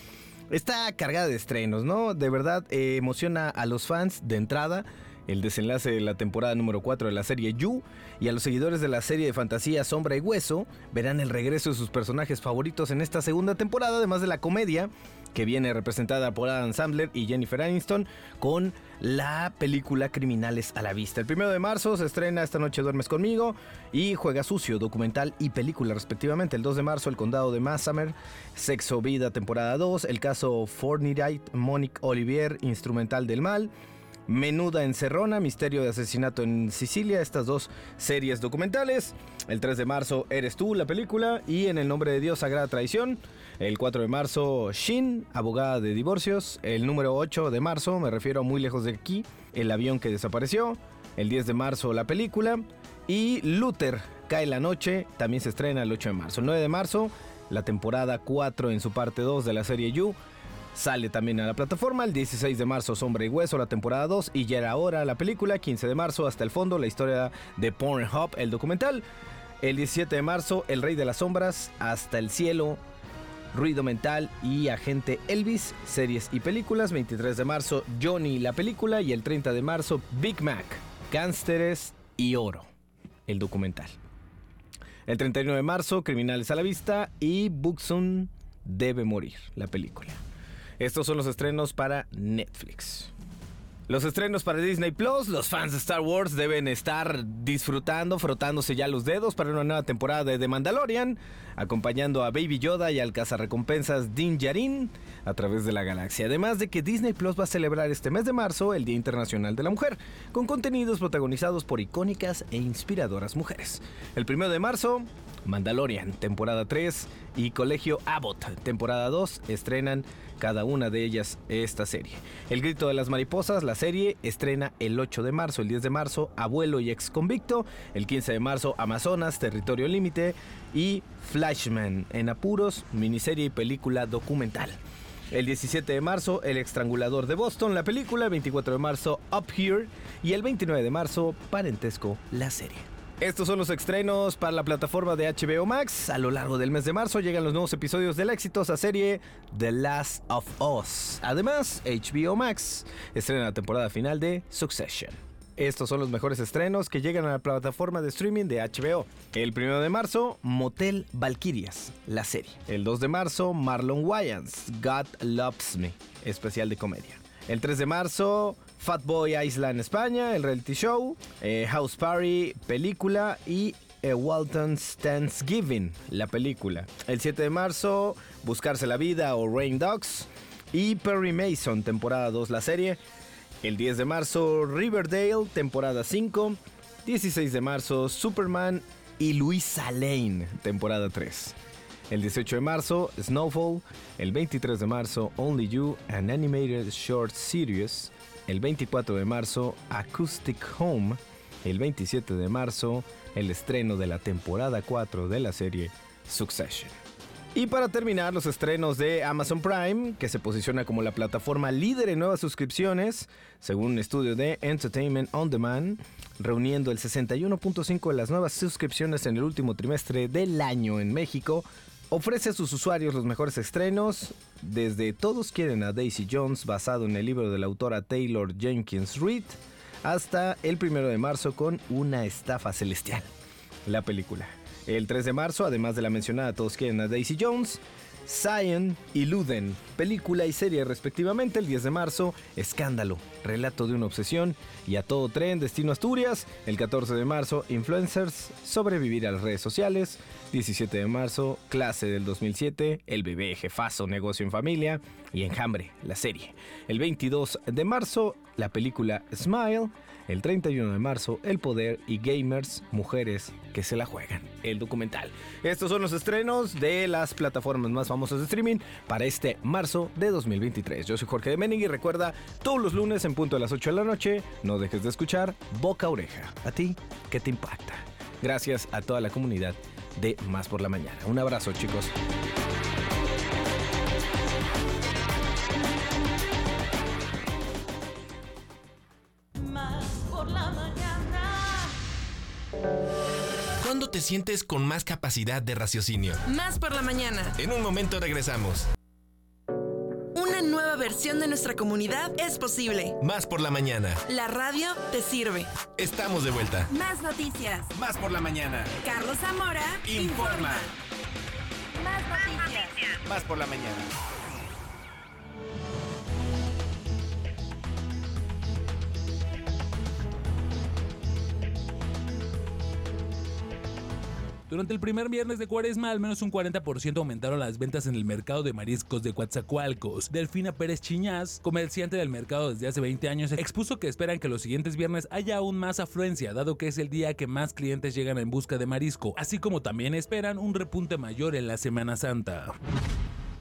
está cargada de estrenos, ¿no? De verdad eh, emociona a los fans de entrada el desenlace de la temporada número 4 de la serie You y a los seguidores de la serie de fantasía Sombra y Hueso verán el regreso de sus personajes favoritos en esta segunda temporada, además de la comedia que viene representada por Adam Sandler y Jennifer Aniston con la película Criminales a la Vista. El primero de marzo se estrena Esta noche duermes conmigo y Juega Sucio, documental y película respectivamente. El 2 de marzo El Condado de Massamer, Sexo Vida temporada 2, el caso Fortnite, Monique Olivier, Instrumental del Mal. Menuda Encerrona, Misterio de Asesinato en Sicilia, estas dos series documentales. El 3 de marzo, Eres tú, la película. Y En el nombre de Dios, Sagrada Traición. El 4 de marzo, Shin, abogada de divorcios. El número 8 de marzo, me refiero a muy lejos de aquí, El avión que desapareció. El 10 de marzo, la película. Y Luther, Cae la noche, también se estrena el 8 de marzo. El 9 de marzo, la temporada 4 en su parte 2 de la serie You. Sale también a la plataforma el 16 de marzo Sombra y Hueso, la temporada 2, y ya era ahora la película, 15 de marzo hasta el fondo, la historia de Pornhub, el documental. El 17 de marzo, El Rey de las Sombras, Hasta el Cielo, Ruido Mental y Agente Elvis, series y películas. 23 de marzo, Johnny, la película. Y el 30 de marzo, Big Mac, Gánsteres y Oro, el documental. El 31 de marzo, Criminales a la Vista y Buxon debe morir, la película. Estos son los estrenos para Netflix. Los estrenos para Disney Plus, los fans de Star Wars deben estar disfrutando, frotándose ya los dedos para una nueva temporada de The Mandalorian, acompañando a Baby Yoda y al cazarrecompensas Din Djarin a través de la galaxia. Además de que Disney Plus va a celebrar este mes de marzo el Día Internacional de la Mujer, con contenidos protagonizados por icónicas e inspiradoras mujeres. El primero de marzo, Mandalorian, temporada 3, y Colegio Abbott, temporada 2, estrenan cada una de ellas esta serie. El Grito de las Mariposas, la serie, estrena el 8 de marzo, el 10 de marzo, Abuelo y ex convicto, el 15 de marzo, Amazonas, Territorio Límite y Flashman, en apuros, miniserie y película documental. El 17 de marzo, El Estrangulador de Boston, la película, el 24 de marzo, Up Here y el 29 de marzo, Parentesco, la serie. Estos son los estrenos para la plataforma de HBO Max. A lo largo del mes de marzo llegan los nuevos episodios de la exitosa serie The Last of Us. Además, HBO Max estrena la temporada final de Succession. Estos son los mejores estrenos que llegan a la plataforma de streaming de HBO. El 1 de marzo, Motel Valkyrias, la serie. El 2 de marzo, Marlon Wayans, God Loves Me, especial de comedia. El 3 de marzo, Fatboy Island España, el reality show, eh, House Party, película y eh, Walton's Thanksgiving, la película. El 7 de marzo, Buscarse la Vida o Rain Dogs y Perry Mason, temporada 2, la serie. El 10 de marzo, Riverdale, temporada 5. 16 de marzo, Superman y Luisa Lane, temporada 3. El 18 de marzo, Snowfall. El 23 de marzo, Only You, an Animated Short Series. El 24 de marzo, Acoustic Home. El 27 de marzo, el estreno de la temporada 4 de la serie Succession. Y para terminar, los estrenos de Amazon Prime, que se posiciona como la plataforma líder en nuevas suscripciones, según un estudio de Entertainment On Demand, reuniendo el 61.5 de las nuevas suscripciones en el último trimestre del año en México, ofrece a sus usuarios los mejores estrenos, desde Todos quieren a Daisy Jones, basado en el libro de la autora Taylor Jenkins Reid, hasta el primero de marzo con Una estafa celestial, la película. El 3 de marzo, además de la mencionada Todos quieren a Daisy Jones, Zion y Luden, película y serie respectivamente. El 10 de marzo, Escándalo, relato de una obsesión. Y a todo tren, Destino Asturias. El 14 de marzo, Influencers, sobrevivir a las redes sociales. 17 de marzo, Clase del 2007, El bebé jefazo, negocio en familia. Y Enjambre, la serie. El 22 de marzo, la película Smile. El 31 de marzo, El Poder y Gamers, Mujeres que se la juegan, el documental. Estos son los estrenos de las plataformas más famosas de streaming para este marzo de 2023. Yo soy Jorge de Menig y recuerda, todos los lunes en punto a las 8 de la noche, no dejes de escuchar Boca Oreja. ¿A ti qué te impacta? Gracias a toda la comunidad de Más por la Mañana. Un abrazo, chicos. Más por la mañana. ¿Cuándo te sientes con más capacidad de raciocinio? Más por la mañana. En un momento regresamos. Versión de nuestra comunidad es posible. Más por la mañana. La radio te sirve. Estamos de vuelta. Más noticias. Más por la mañana. Carlos Zamora Informa. Más noticias. Más por la mañana. Durante el primer viernes de cuaresma, al menos un 40% aumentaron las ventas en el mercado de mariscos de Coatzacoalcos. Delfina Pérez Chiñás, comerciante del mercado desde hace 20 años, expuso que esperan que los siguientes viernes haya aún más afluencia, dado que es el día que más clientes llegan en busca de marisco, así como también esperan un repunte mayor en la Semana Santa.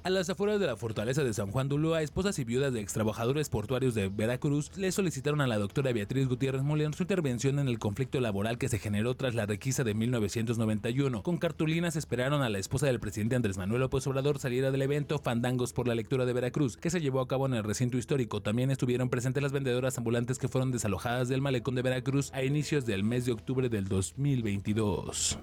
A las afueras de la fortaleza de San Juan de Ulúa, esposas y viudas de extrabajadores portuarios de Veracruz le solicitaron a la doctora Beatriz Gutiérrez Molén su intervención en el conflicto laboral que se generó tras la requisa de 1991. Con cartulinas esperaron a la esposa del presidente Andrés Manuel López Obrador saliera del evento Fandangos por la lectura de Veracruz, que se llevó a cabo en el recinto histórico. También estuvieron presentes las vendedoras ambulantes que fueron desalojadas del malecón de Veracruz a inicios del mes de octubre del 2022.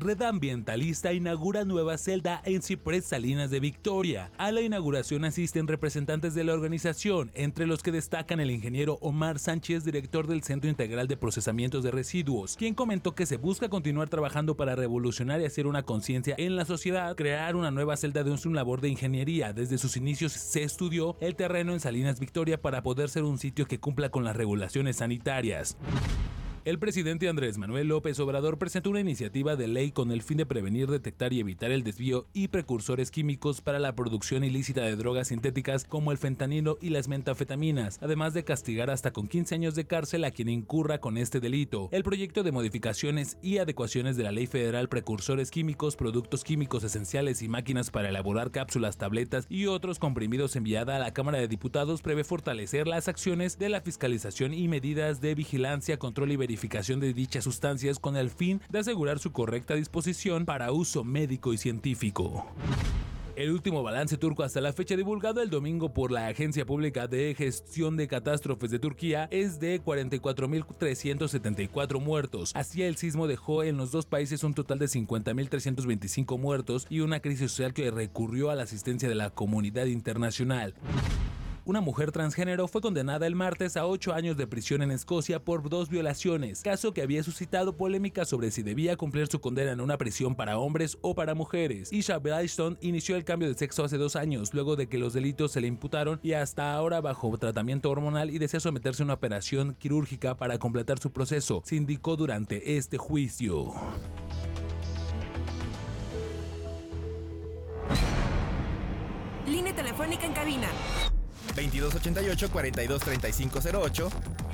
Red Ambientalista inaugura nueva celda en Ciprés Salinas de Victoria. A la inauguración asisten representantes de la organización, entre los que destacan el ingeniero Omar Sánchez, director del Centro Integral de Procesamientos de Residuos, quien comentó que se busca continuar trabajando para revolucionar y hacer una conciencia en la sociedad, crear una nueva celda de un labor de ingeniería. Desde sus inicios se estudió el terreno en Salinas Victoria para poder ser un sitio que cumpla con las regulaciones sanitarias. El presidente Andrés Manuel López Obrador presentó una iniciativa de ley con el fin de prevenir, detectar y evitar el desvío y precursores químicos para la producción ilícita de drogas sintéticas como el fentanilo y las metafetaminas, además de castigar hasta con 15 años de cárcel a quien incurra con este delito. El proyecto de modificaciones y adecuaciones de la Ley Federal Precursores Químicos, Productos Químicos Esenciales y Máquinas para elaborar cápsulas, tabletas y otros comprimidos enviada a la Cámara de Diputados prevé fortalecer las acciones de la fiscalización y medidas de vigilancia, control y verificación de dichas sustancias con el fin de asegurar su correcta disposición para uso médico y científico. El último balance turco hasta la fecha divulgado el domingo por la Agencia Pública de Gestión de Catástrofes de Turquía es de 44.374 muertos. Así el sismo dejó en los dos países un total de 50.325 muertos y una crisis social que recurrió a la asistencia de la comunidad internacional. Una mujer transgénero fue condenada el martes a ocho años de prisión en Escocia por dos violaciones, caso que había suscitado polémica sobre si debía cumplir su condena en una prisión para hombres o para mujeres. Isha Bryston inició el cambio de sexo hace dos años, luego de que los delitos se le imputaron y hasta ahora bajo tratamiento hormonal y desea someterse a una operación quirúrgica para completar su proceso, se indicó durante este juicio. Línea telefónica en cabina. 2288-423508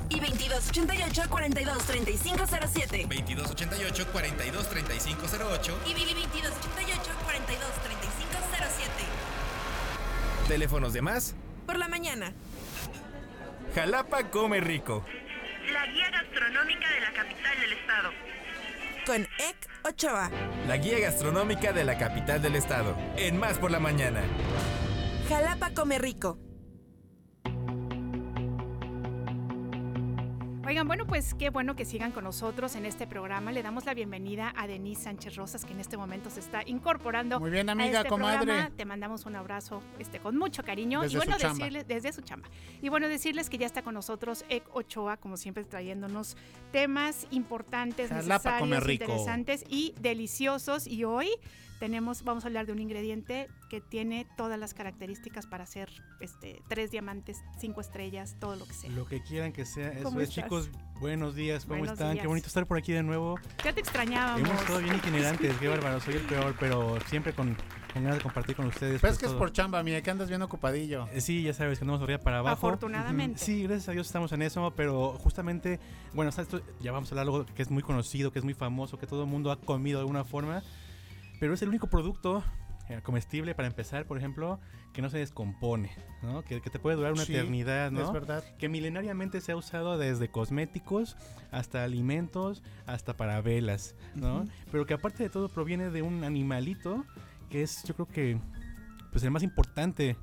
Y 2288-423507. 2288-423508 Y 2288-423507. Teléfonos de más. Por la mañana. Jalapa come rico. La guía gastronómica de la capital del estado. Con Ek Ochoa. La guía gastronómica de la capital del estado. En Más por la mañana. Jalapa come rico. Oigan, bueno, pues qué bueno que sigan con nosotros en este programa. Le damos la bienvenida a Denise Sánchez Rosas, que en este momento se está incorporando. Muy bien, amiga, a este comadre. programa. Te mandamos un abrazo este, con mucho cariño. Desde y bueno, su decirles, desde su chamba. Y bueno, decirles que ya está con nosotros Ek Ochoa, como siempre, trayéndonos temas importantes, Jalapa necesarios, interesantes y deliciosos. Y hoy tenemos, vamos a hablar de un ingrediente que tiene todas las características para hacer este, tres diamantes, cinco estrellas, todo lo que sea. Lo que quieran que sea. Eso ¿Cómo es, chicos. Buenos días, ¿cómo Buenos están? días. Qué bonito estar por aquí de nuevo. Ya te extrañábamos. Hemos estado bien *laughs* itinerantes, qué bárbaro. Soy el peor, pero siempre con, de compartir con ustedes. Pero pues, es que es por chamba, mira, que andas bien ocupadillo. Eh, Sí, ya sabes que andamos arriba para abajo. Afortunadamente. Sí, gracias a Dios estamos en eso, pero justamente, bueno, esto- ya vamos a hablar algo que es muy conocido, que es muy famoso, que todo el mundo ha comido de alguna forma, pero es el único producto eh, comestible para empezar, por ejemplo, que no se descompone, ¿no? Que, que te puede durar una Sí, eternidad, ¿no? es verdad. Que milenariamente se ha usado desde cosméticos hasta alimentos, hasta para velas, ¿no? Ujú. Pero que aparte de todo proviene de un animalito que es, yo creo que, pues el más importante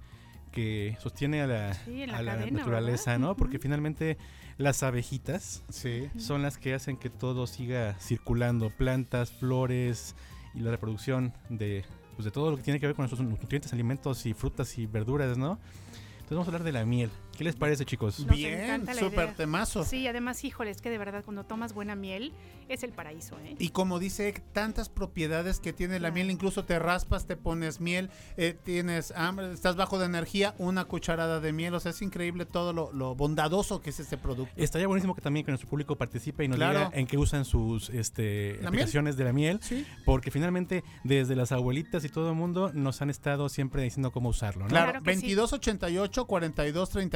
que sostiene a la, Sí, en la a la cadena, naturaleza, ¿verdad? ¿no? Porque finalmente las abejitas Sí. son las que hacen que todo siga circulando, plantas, flores y la reproducción de, pues, de todo lo que tiene que ver con nuestros nutrientes, alimentos y frutas y verduras, ¿no? Entonces vamos a hablar de la miel. ¿Qué les parece, chicos? Nos la idea. temazo. Sí, además, híjole, es que de verdad cuando tomas buena miel es el paraíso, ¿eh? Y como dice, tantas propiedades que tiene la miel, incluso te raspas, te pones miel, eh, tienes hambre, estás bajo de energía, una cucharada de miel, o sea, es increíble todo lo, lo bondadoso que es este producto. Estaría buenísimo que también que nuestro público participe y nos Claro. diga en qué usan sus este, ¿La aplicaciones de la miel. Porque finalmente, desde las abuelitas y todo el mundo nos han estado siempre diciendo cómo usarlo, ¿no? Claro, 2288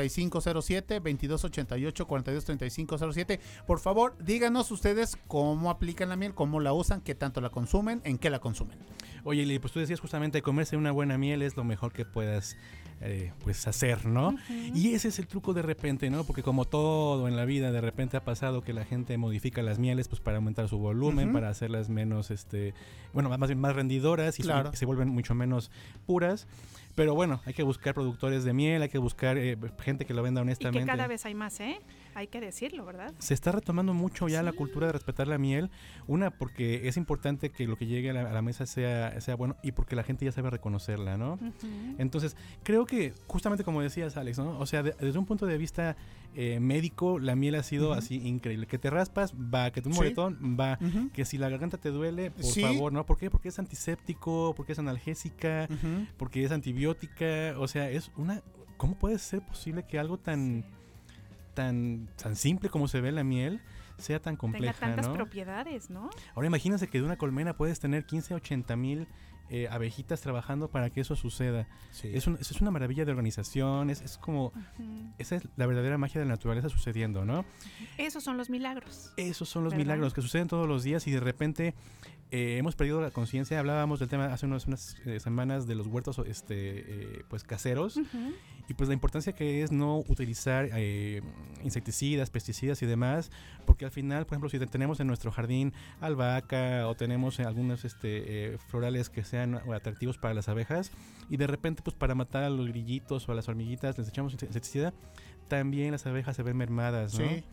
423507 2288 423507 Por favor, díganos ustedes cómo aplican la miel, cómo la usan, qué tanto la consumen, en qué la consumen. Oye, Lili, pues tú decías justamente comerse una buena miel es lo mejor que puedas eh, pues hacer, ¿no? Y ese es el truco de repente, ¿no? Porque como todo en la vida, de repente ha pasado que la gente modifica las mieles pues para aumentar su volumen, para hacerlas menos, este, bueno, más bien más rendidoras y Claro. se, vuelven mucho menos puras. Pero bueno, hay que buscar productores de miel, hay que buscar eh, gente que lo venda Y honestamente. que cada vez hay más, ¿eh? Hay que decirlo, ¿verdad? Se está retomando mucho ya la cultura de respetar la miel. Una, porque es importante que lo que llegue a la, a la mesa sea, sea bueno y porque la gente ya sabe reconocerla, ¿no? Entonces, creo que justamente como decías, Alex, ¿no? O sea, de- desde un punto de vista eh, médico, la miel ha sido así increíble. Que te raspas, va. Que Sí. moretón, va. Que si la garganta te duele, por Sí. favor, ¿no? ¿Por qué? Porque es antiséptico, porque es analgésica, porque es antibiótica. O sea, es una... ¿Cómo puede ser posible que algo tan... Tan, tan simple como se ve la miel sea tan Tenga compleja, tantas ¿no? propiedades, ¿no? Ahora imagínense que de una colmena puedes tener 15 a 80 mil eh, abejitas trabajando para que eso suceda. Es, un- eso es una maravilla de organización, es, es como... Esa es la verdadera magia de la naturaleza sucediendo, ¿no? Esos son los milagros. Esos son los ¿Verdad? milagros que suceden todos los días y de repente eh, hemos perdido la conciencia. Hablábamos del tema hace unas, unas, eh, semanas de los huertos este, eh, pues caseros. Y pues la importancia que es no utilizar eh, insecticidas, pesticidas y demás, porque al final, por ejemplo, si tenemos en nuestro jardín albahaca o tenemos algunos este, eh, florales que sean atractivos para las abejas y de repente pues para matar a los grillitos o a las hormiguitas les echamos insecticida, también las abejas se ven mermadas, ¿no? Sí.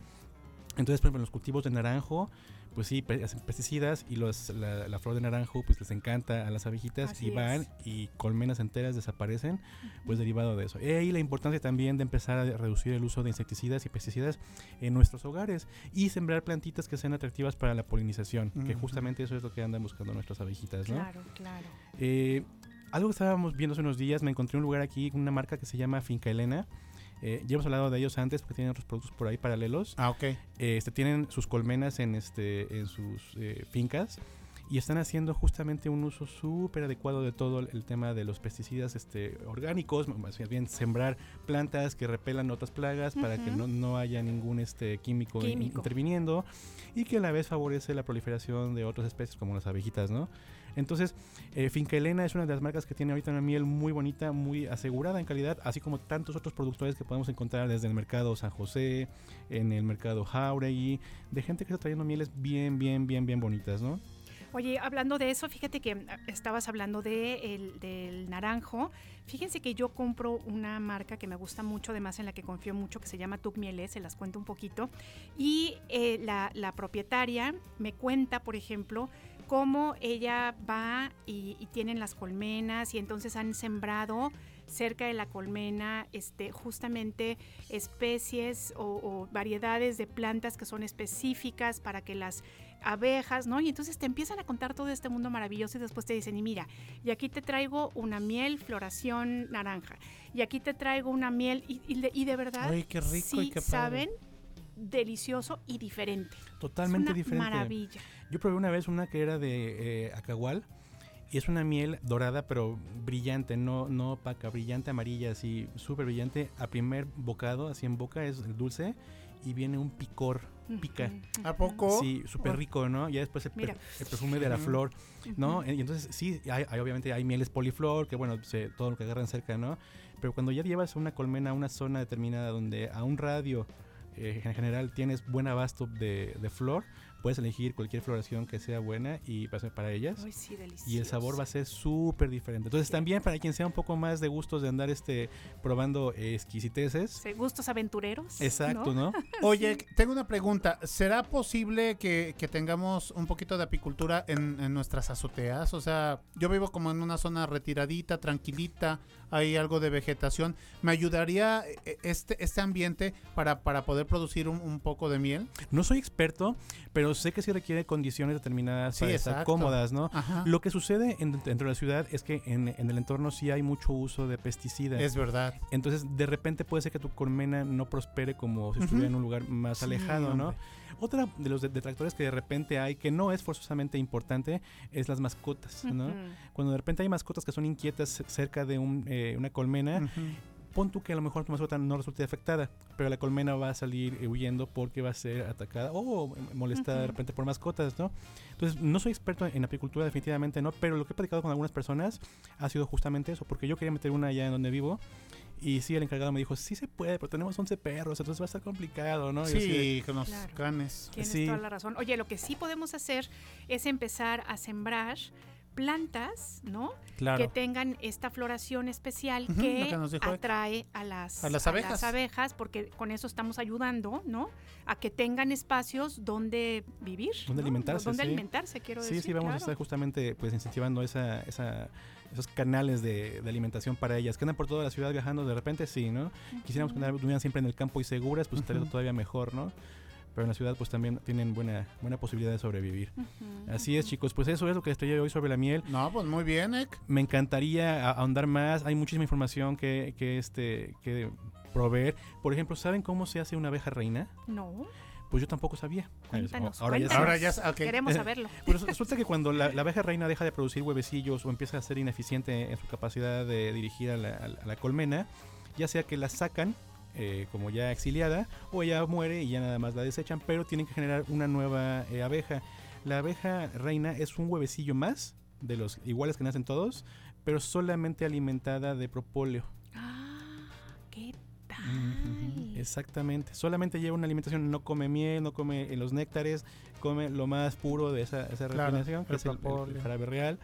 Entonces, por ejemplo, en los cultivos de naranjo, pues sí, hacen pesticidas y los, la, la flor de naranjo pues les encanta a las abejitas Así y van es. y colmenas enteras desaparecen, pues derivado de eso. Y ahí la importancia también de empezar a reducir el uso de insecticidas y pesticidas en nuestros hogares y sembrar plantitas que sean atractivas para la polinización, que Ujú. justamente eso es lo que andan buscando nuestras abejitas, ¿no? Claro, claro. Eh, algo que estábamos viendo hace unos días, me encontré un lugar aquí, una marca que se llama Finca Elena. Eh, ya hemos hablado de ellos antes porque tienen otros productos por ahí paralelos. Ah, ok. Este, tienen sus colmenas en, este, en sus eh, fincas y están haciendo justamente un uso súper adecuado de todo el, tema de los pesticidas este, orgánicos, más bien sembrar plantas que repelan otras plagas para que no, no haya ningún este, químico, in- Químico. interviniendo y que a la vez favorece la proliferación de otras especies como las abejitas, ¿no? Entonces, eh, Finca Elena es una de las marcas que tiene ahorita una miel muy bonita, muy asegurada en calidad, así como tantos otros productores que podemos encontrar desde el mercado San José, en el mercado Jauregui, de gente que está trayendo mieles bien, bien, bien, bien bonitas, ¿no? Oye, hablando de eso, fíjate que ah, estabas hablando de el- del naranjo. Fíjense que yo compro una marca que me gusta mucho, además en la que confío mucho, que se llama Tuc Mieles, se las cuento un poquito. Y eh, la, la propietaria me cuenta, por ejemplo, cómo ella va y, y tienen las colmenas y entonces han sembrado cerca de la colmena este, justamente especies o, o variedades de plantas que son específicas para que las abejas, ¿no? Y entonces te empiezan a contar todo este mundo maravilloso y después te dicen, y mira, y aquí te traigo una miel floración naranja, y aquí te traigo una miel, y, y de, y de verdad, Oye, qué rico y sí qué saben delicioso y diferente. Totalmente Es una diferente. maravilla. Yo probé una vez una que era de eh, acagual y es una miel dorada pero brillante, no, no opaca, brillante amarilla, así súper brillante. A primer bocado, así en boca es el dulce y viene un picor pica. ¿A poco? Sí, súper rico, ¿no? Ya después el, per- el perfume de la flor, ¿no? Y entonces sí, hay, hay obviamente hay mieles poliflor, que bueno, se- todo lo que agarran cerca, ¿no? Pero cuando ya llevas una colmena a una zona determinada donde a un radio eh, en general tienes buen abasto de, de flor, puedes elegir cualquier floración que sea buena y va a ser para ellas. Ay, sí, y el sabor va a ser súper diferente. Entonces también para quien sea un poco más de gustos de andar este probando exquisiteces. Sí, Gustos aventureros. Exacto, ¿no? *laughs* Oye, tengo una pregunta. ¿Será posible que, que tengamos un poquito de apicultura en, en nuestras azoteas? O sea, yo vivo como en una zona retiradita, tranquilita, hay algo de vegetación. ¿Me ayudaría eh, este, este ambiente para, para poder producir un, un poco de miel? No soy experto, pero sé que sí requiere condiciones determinadas Sí, para estar cómodas, ¿no? Ajá. Lo que sucede en- dentro de la ciudad es que en, en el entorno sí hay mucho uso de pesticidas. Es verdad. Entonces, de repente puede ser que tu colmena no prospere como si estuviera en un lugar más Sí, alejado, ¿no? hombre. Otra de los de- detractores que de repente hay, que no es forzosamente importante, es las mascotas, ¿no? Cuando de repente hay mascotas que son inquietas cerca de un, eh, una colmena, pon tú que a lo mejor tu mascota no resulte afectada, pero la colmena va a salir eh, huyendo porque va a ser atacada o molestada de Ujú. repente por mascotas, ¿no? Entonces, no soy experto en apicultura, definitivamente no, pero lo que he platicado con algunas personas ha sido justamente eso, porque yo quería meter una allá en donde vivo. Y sí, el encargado me dijo, sí se puede, pero tenemos 11 perros, entonces va a estar complicado, ¿no? De- Sí, con los canes. Tienes Sí. toda la razón. Oye, lo que sí podemos hacer es empezar a sembrar plantas, ¿no? Claro. Que tengan esta floración especial que, que atrae a las, A las abejas. abejas, porque con eso estamos ayudando, ¿no? A que tengan espacios donde vivir. Donde ¿no? alimentarse. Donde sí. alimentarse, quiero sí, decir. Sí, vamos a estar justamente pues incentivando esa, esa, esos canales de, de alimentación para ellas. Que andan por toda la ciudad viajando de repente, sí, ¿no? Quisiéramos que andaran- estuvieran siempre en el campo y seguras, pues estaría todavía mejor, ¿no? Pero en la ciudad pues también tienen buena, buena posibilidad de sobrevivir. Así es, chicos. Pues eso es lo que les traía hoy sobre la miel. No, pues muy bien, Ek. Me encantaría a- ahondar más. Hay muchísima información que, que, este, que proveer. Por ejemplo, ¿saben cómo se hace una abeja reina? No. Pues yo tampoco sabía. Cuéntanos, Ahora ya cuéntanos. Ahora ya sa- ok. Queremos Eh, saberlo. *laughs* Pues resulta que cuando la, la abeja reina deja de producir huevecillos o empieza a ser ineficiente en su capacidad de dirigir la- a la colmena, ya sea que la sacan eh, como ya exiliada o ella muere y ya nada más la desechan, pero tienen que generar una nueva eh, abeja. La abeja reina es un huevecillo más de los iguales que nacen todos, pero solamente alimentada de propóleo. ¿Qué Exactamente. Solamente lleva una alimentación, no come miel, no come los néctares, come lo más puro de esa, esa Claro, refinación, que el es el, el- jarabe real.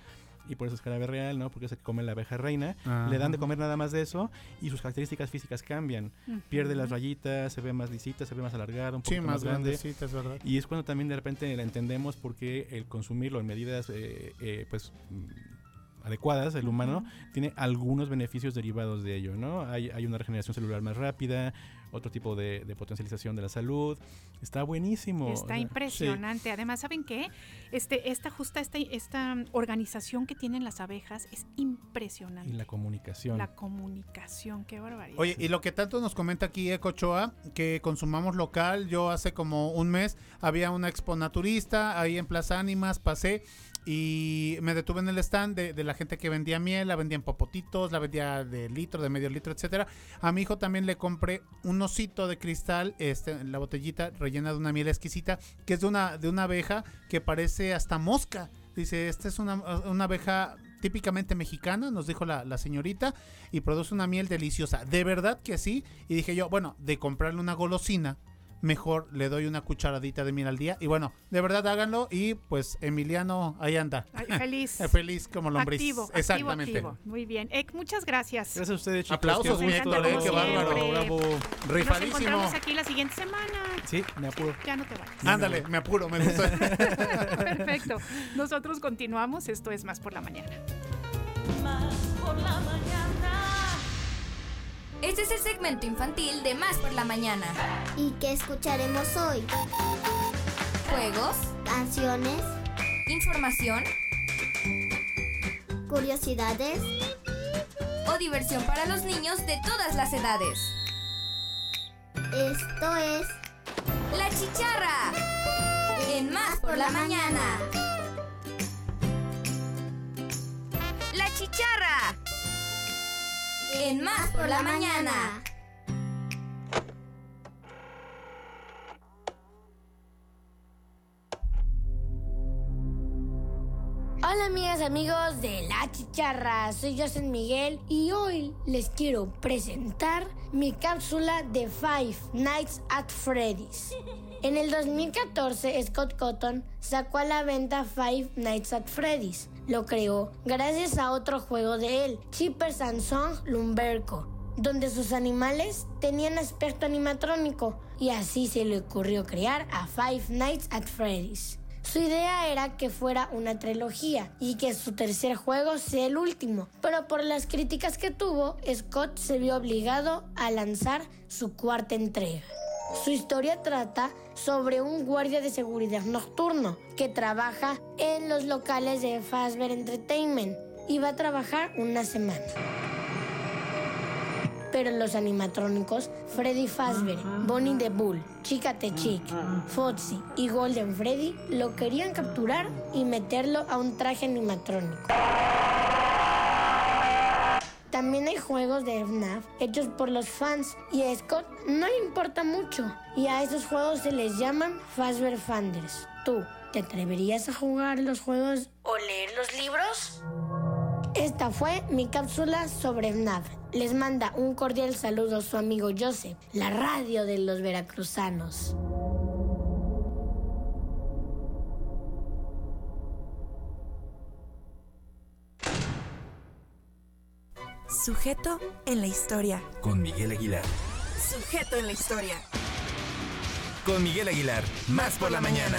Y por eso es jarabe real, ¿no? Porque es el que come la abeja reina. Le dan de comer nada más de eso y sus características físicas cambian. Pierde las rayitas, se ve más lisita, se ve más alargada, un Sí, poquito más más, grande. verdad. Y es cuando también de repente la entendemos porque el consumirlo en medidas, eh, eh, pues mm, adecuadas, el humano tiene algunos beneficios derivados de ello, ¿no? Hay, hay una regeneración celular más rápida, otro tipo de, de potencialización de la salud. Está buenísimo. Está impresionante. Además, ¿saben qué? Este, esta justa esta, esta organización que tienen las abejas es impresionante. Y la comunicación. La comunicación, qué barbaridad. Oye, y lo que tanto nos comenta aquí Ecochoa, que consumamos local, yo hace como un mes había una expo naturista ahí en Plaza Ánimas, pasé y me detuve en el stand de, la gente que vendía miel, la vendía en popotitos, la vendía de litro, de medio litro, etcétera. A mi hijo también le compré un osito de cristal, este, la botellita rellena de una miel exquisita, que es de una, de una abeja que parece hasta mosca. Dice, esta es una, una abeja típicamente mexicana, nos dijo la, la señorita, y produce una miel deliciosa. De verdad que sí. Y dije yo, bueno, de comprarle una golosina, mejor le doy una cucharadita de miel al día. Y bueno, de verdad háganlo. Y pues Emiliano ahí anda. Ay, feliz. *laughs* Feliz como lombriz. Activo, Exactamente. activo, activo. Muy bien. Ek, muchas gracias. Gracias a ustedes, chicos. Aplausos, gusto, Héctor, ¿eh? eh, qué bárbaro, bravo. Nos Rifadísimo. encontramos aquí la siguiente semana. Sí, me apuro. Ya no te vayas. Ándale, me apuro, me gusta. *laughs* *laughs* Perfecto. Nosotros continuamos. Esto es Más por la Mañana. Más por la mañana. Este es el segmento infantil de Más por la Mañana. ¿Y qué escucharemos hoy? Juegos, Canciones, información curiosidades. o diversión para los niños de todas las edades. Esto es La chicharra. En Más por la Mañana. La chicharra en Más por la Mañana. Hola amigas, amigos de La Chicharra, soy yo San Miguel y hoy les quiero presentar mi cápsula de Five Nights at Freddy's. En el 2014, Scott Cotton sacó a la venta Five Nights at Freddy's, lo creó gracias a otro juego de él, Chipper Sansón Lumberco, donde sus animales tenían aspecto animatrónico y así se le ocurrió crear a Five Nights at Freddy's. Su idea era que fuera una trilogía y que su tercer juego sea el último, pero por las críticas que tuvo, Scott se vio obligado a lanzar su cuarta entrega. Su historia trata sobre un guardia de seguridad nocturno que trabaja en los locales de Fazbear Entertainment y va a trabajar una semana. Pero los animatrónicos, Freddy Fazbear, Bonnie the Bull, Chica the Chick, Foxy y Golden Freddy lo querían capturar y meterlo a un traje animatrónico. También hay juegos de FNAF hechos por los fans y a Scott no le importa mucho. Y a esos juegos se les llaman Fazbear Fanders. ¿Tú te atreverías a jugar los juegos o leer los libros? Esta fue mi cápsula sobre FNAF. Les manda un cordial saludo su amigo Joseph, la radio de los veracruzanos. Sujeto en la historia. Con Miguel Aguilar. Sujeto en la historia. Con Miguel Aguilar. Más por la mañana.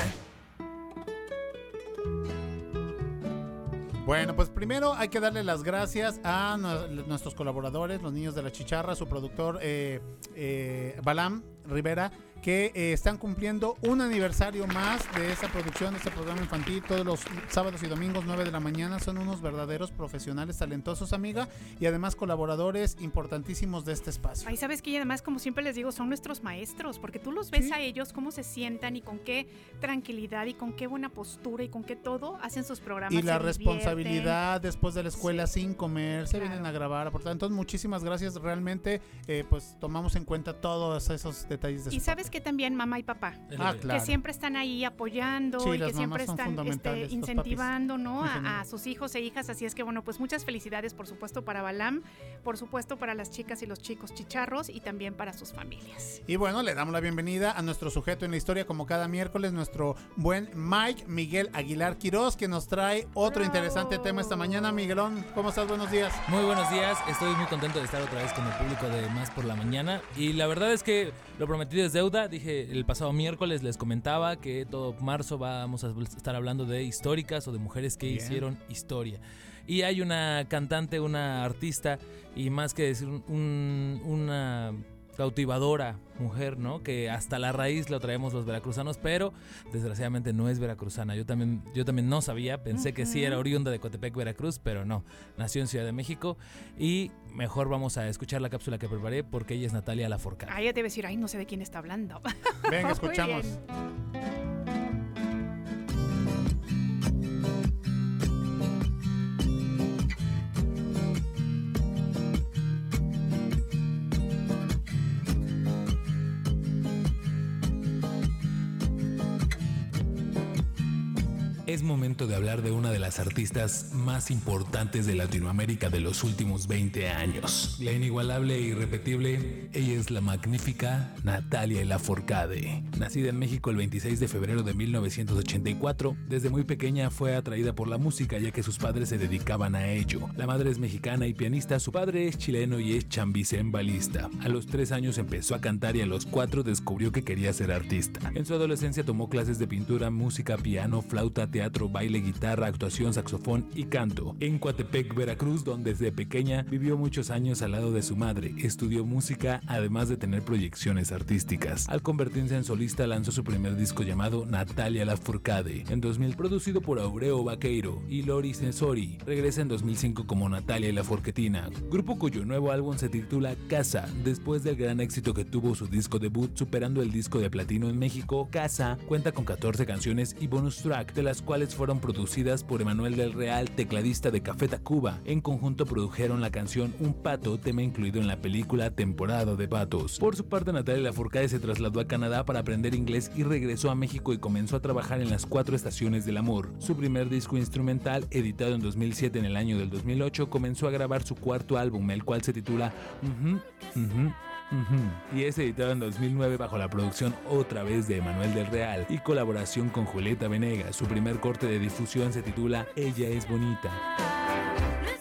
Bueno, pues primero hay que darle las gracias a nu- nuestros colaboradores, los niños de la chicharra, su productor eh, eh, Balam Rivera, que eh, están cumpliendo un aniversario más de esta producción, de este programa infantil, todos los sábados y domingos 9 de la mañana. Son unos verdaderos profesionales talentosos, amiga, y además colaboradores importantísimos de este espacio. Ay, sabes que y además, como siempre les digo, son nuestros maestros, porque tú los ves a ellos, cómo se sientan y con qué tranquilidad y con qué buena postura y con qué todo hacen sus programas. Y la responsabilidad después de la escuela sin comer, se vienen a grabar, aportar. Entonces, muchísimas gracias. Realmente, eh, pues tomamos en cuenta todos esos detalles de Y sabes que también mamá y papá, Ah, claro. que siempre están ahí apoyando Sí, y que siempre están este, incentivando ¿no? A, sus hijos e hijas. Así es que bueno, pues muchas felicidades por supuesto para Balam, por supuesto para las chicas y los chicos chicharros y también para sus familias. Y bueno, le damos la bienvenida a nuestro sujeto en la historia, como cada miércoles, nuestro buen Mike Miguel Aguilar Quiroz, que nos trae otro interesante tema esta mañana. Miguelón, ¿cómo estás? Buenos días. Muy buenos días, estoy muy contento de estar otra vez con el público de Más por la Mañana y la verdad es que lo prometido es deuda, dije el pasado miércoles les comentaba que todo marzo vamos a estar hablando de históricas o de mujeres que Bien. hicieron historia. Y hay una cantante, una artista y más que decir un- una cautivadora mujer, ¿no? Que hasta la raíz lo traemos los veracruzanos, pero desgraciadamente no es veracruzana. Yo también, yo también no sabía, pensé que sí era oriunda de Coatepec, Veracruz, pero no. Nació en Ciudad de México y mejor vamos a escuchar la cápsula que preparé porque ella es Natalia Laforcade. Ay, ya te iba a decir, ay, no sé de quién está hablando. Venga, *laughs* Muy escuchamos. Es momento de hablar de una de las artistas más importantes de Latinoamérica de los últimos 20 años. La inigualable e irrepetible, ella es la magnífica Natalia Laforcade. Nacida en México el 26 de febrero de 1984, desde muy pequeña fue atraída por la música ya que sus padres se dedicaban a ello. La madre es mexicana y pianista, su padre es chileno y es chambicembalista. A los 3 años empezó a cantar y a los 4 descubrió que quería ser artista. En su adolescencia tomó clases de pintura, música, piano, flauta, teatro, baile, guitarra, actuación, saxofón y canto. En Coatepec, Veracruz, donde desde pequeña vivió muchos años al lado de su madre, estudió música además de tener proyecciones artísticas. Al convertirse en solista lanzó su primer disco llamado Natalia Lafourcade. En 2000 producido por Aureo Vaqueiro y Lori Sensori. Regresa en 2005 como Natalia y la Forquetina, grupo cuyo nuevo álbum se titula Casa, después del gran éxito que tuvo su disco debut superando el disco de platino en México. Casa cuenta con 14 canciones y bonus track, de las cuales cuales fueron producidas por Emanuel del Real, tecladista de Café Tacuba. En conjunto produjeron la canción Un Pato, tema incluido en la película Temporada de Patos. Por su parte, Natalia Lafourcade se trasladó a Canadá para aprender inglés y regresó a México y comenzó a trabajar en las cuatro estaciones del amor. Su primer disco instrumental, editado en 2007 en el año del 2008, comenzó a grabar su cuarto álbum, el cual se titula Ujú, y es editado en 2009 bajo la producción otra vez de Emanuel del Real y colaboración con Julieta Venegas. Su primer corte de difusión se titula Ella es bonita.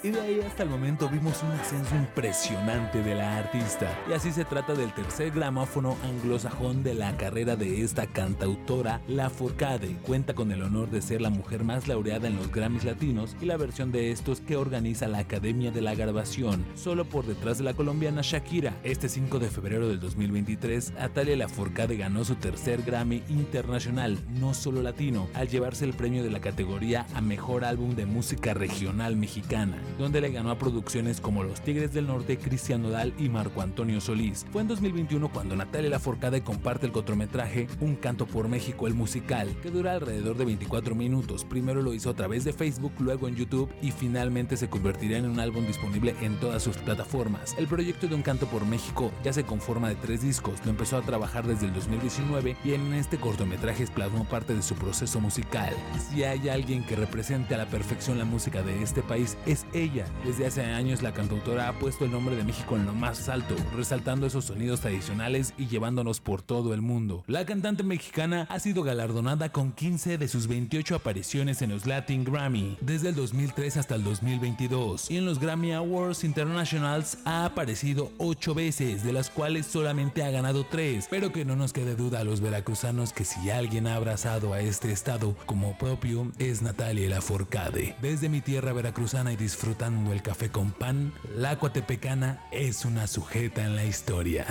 Y de ahí hasta el momento vimos un ascenso impresionante de la artista. Y así se trata del tercer gramófono anglosajón de la carrera de esta cantautora, La Forcade. Cuenta con el honor de ser la mujer más laureada en los Grammys latinos y la versión de estos que organiza la Academia de la Grabación, solo por detrás de la colombiana Shakira. Este 5 de febrero del 2023, Atalia Lafourcade ganó su tercer Grammy internacional, no solo latino, al llevarse el premio de la categoría a Mejor Álbum de Música Regional Mexicana, donde le ganó a producciones como Los Tigres del Norte, Cristian Nodal y Marco Antonio Solís. Fue en 2021 cuando Natalia Lafourcade comparte el cortometraje Un Canto por México, el musical, que dura alrededor de 24 minutos. Primero lo hizo a través de Facebook, luego en YouTube y finalmente se convertirá en un álbum disponible en todas sus plataformas. El proyecto de Un Canto por México ya se conforma de tres discos, lo empezó a trabajar desde el 2019 y en este cortometraje plasmó parte de su proceso musical. Si hay alguien que represente a la perfección la música de este país es ella. Desde hace años la cantautora ha puesto el nombre de México en lo más alto, resaltando esos sonidos tradicionales y llevándonos por todo el mundo. La cantante mexicana ha sido galardonada con 15 de sus 28 apariciones en los Latin Grammy, desde el 2003 hasta el 2022, y en los Grammy Awards Internationals ha aparecido 8 veces, de las cuales solamente ha ganado 3, pero que no nos quede duda a los veracruzanos que si alguien ha abrazado a este estado como propio es Natalia Lafourcade. Desde mi tierra veracruzana y disfrutando el café con pan, la cuatepecana es una sujeta en la historia.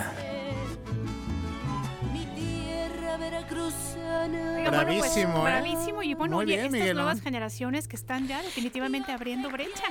Mi tierra veracruzana. Oiga, bueno, pues, Bravísimo, ¿eh? bravísimo. Y bueno, Muy bien, estas Miguelón. nuevas generaciones que están ya definitivamente abriendo brecha.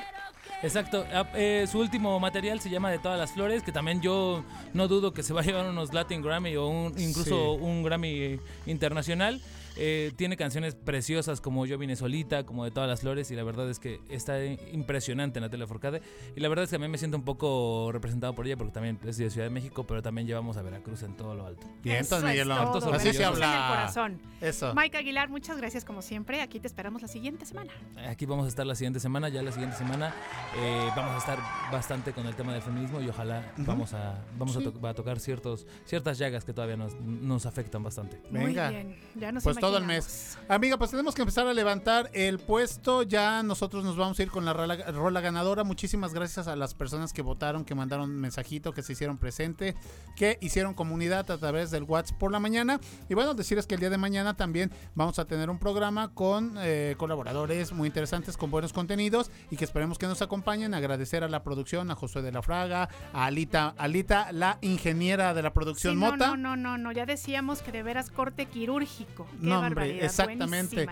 Exacto, ah, eh, su último material se llama De todas las flores, que también yo no dudo que se va a llevar unos Latin Grammy o un- incluso Sí. un Grammy internacional. Eh, tiene canciones preciosas como Yo vine solita, como De todas las flores, y la verdad es que está impresionante Natalia Forcade. Y la verdad es que a mí me siento un poco representado por ella porque también es de Ciudad de México, pero también llevamos a Veracruz en todo lo alto. Bien, entonces, todo, Así se en el habla. corazón. Eso. Mike Aguilar, muchas gracias como siempre. Aquí te esperamos la siguiente semana. Aquí vamos a estar la siguiente semana, ya la siguiente semana eh, vamos a estar bastante con el tema del feminismo y ojalá vamos a vamos a, to- a tocar ciertos ciertas llagas que todavía nos, nos afectan bastante. Venga. Muy bien, ya nos Pues todo el mes. Amiga, pues tenemos que empezar a levantar el puesto. Ya nosotros nos vamos a ir con la rola, rola ganadora. Muchísimas gracias a las personas que votaron, que mandaron mensajito, que se hicieron presente, que hicieron comunidad a través del WhatsApp por la mañana. Y bueno, decirles que el día de mañana también vamos a tener un programa con eh, colaboradores muy interesantes, con buenos contenidos y que esperemos que nos acompañen. Agradecer a la producción, a Josué de la Fraga, a Alita, Alita, la ingeniera de la producción Sí, no, Mota. no, no, no, no, ya decíamos que de veras corte quirúrgico. Qué No, hombre, barbaridad. exactamente.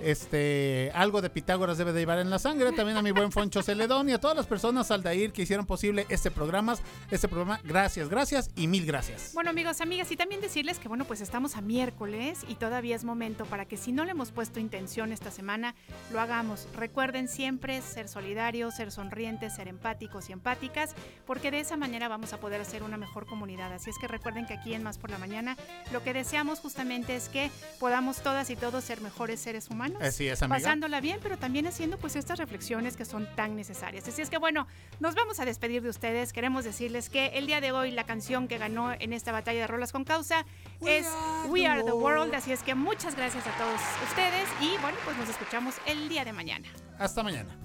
Este, algo de Pitágoras debe de llevar en la sangre. También a mi buen Foncho Celedón y a todas las personas Aldair que hicieron posible este programa. Este programa, gracias, gracias y mil gracias. Bueno, amigos, amigas, y también decirles que, bueno, pues estamos a miércoles y todavía es momento para que si no le hemos puesto intención esta semana, lo hagamos. Recuerden siempre ser solidarios, ser sonrientes, ser empáticos y empáticas, porque de esa manera vamos a poder hacer una mejor comunidad. Así es que recuerden que aquí en Más por la Mañana lo que deseamos justamente es que podamos todas y todos ser mejores seres humanos. Así es, amiga. Pasándola bien, pero también haciendo pues estas reflexiones que son tan necesarias. Así es que bueno, nos vamos a despedir de ustedes. Queremos decirles que el día de hoy la canción que ganó en esta batalla de rolas con causa es We Are the World. Así es que muchas gracias a todos ustedes y bueno, pues nos escuchamos el día de mañana. Hasta mañana.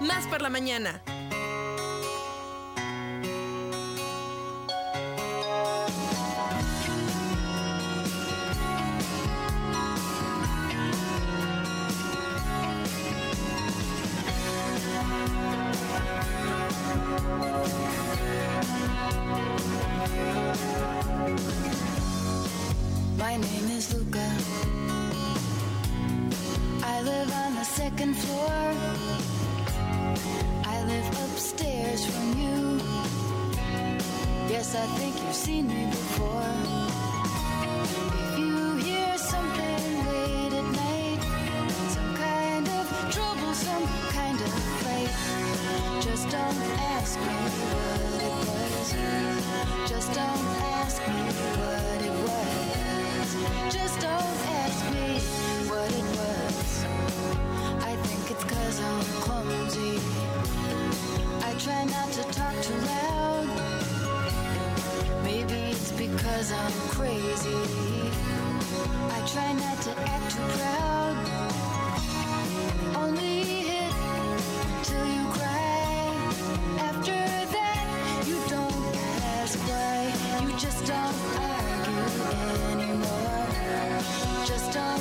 Más por la mañana. My name is Luca. I live on the second floor. I live upstairs from you. Yes, I think you've seen me before. Just don't ask me what it was. Just don't ask me what it was. Just don't ask me what it was. I think it's cause I'm clumsy. I try not to talk too loud. Maybe it's because I'm crazy. I try not to act too proud. just don't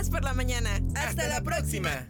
Más por la mañana. Hasta la *laughs* próxima.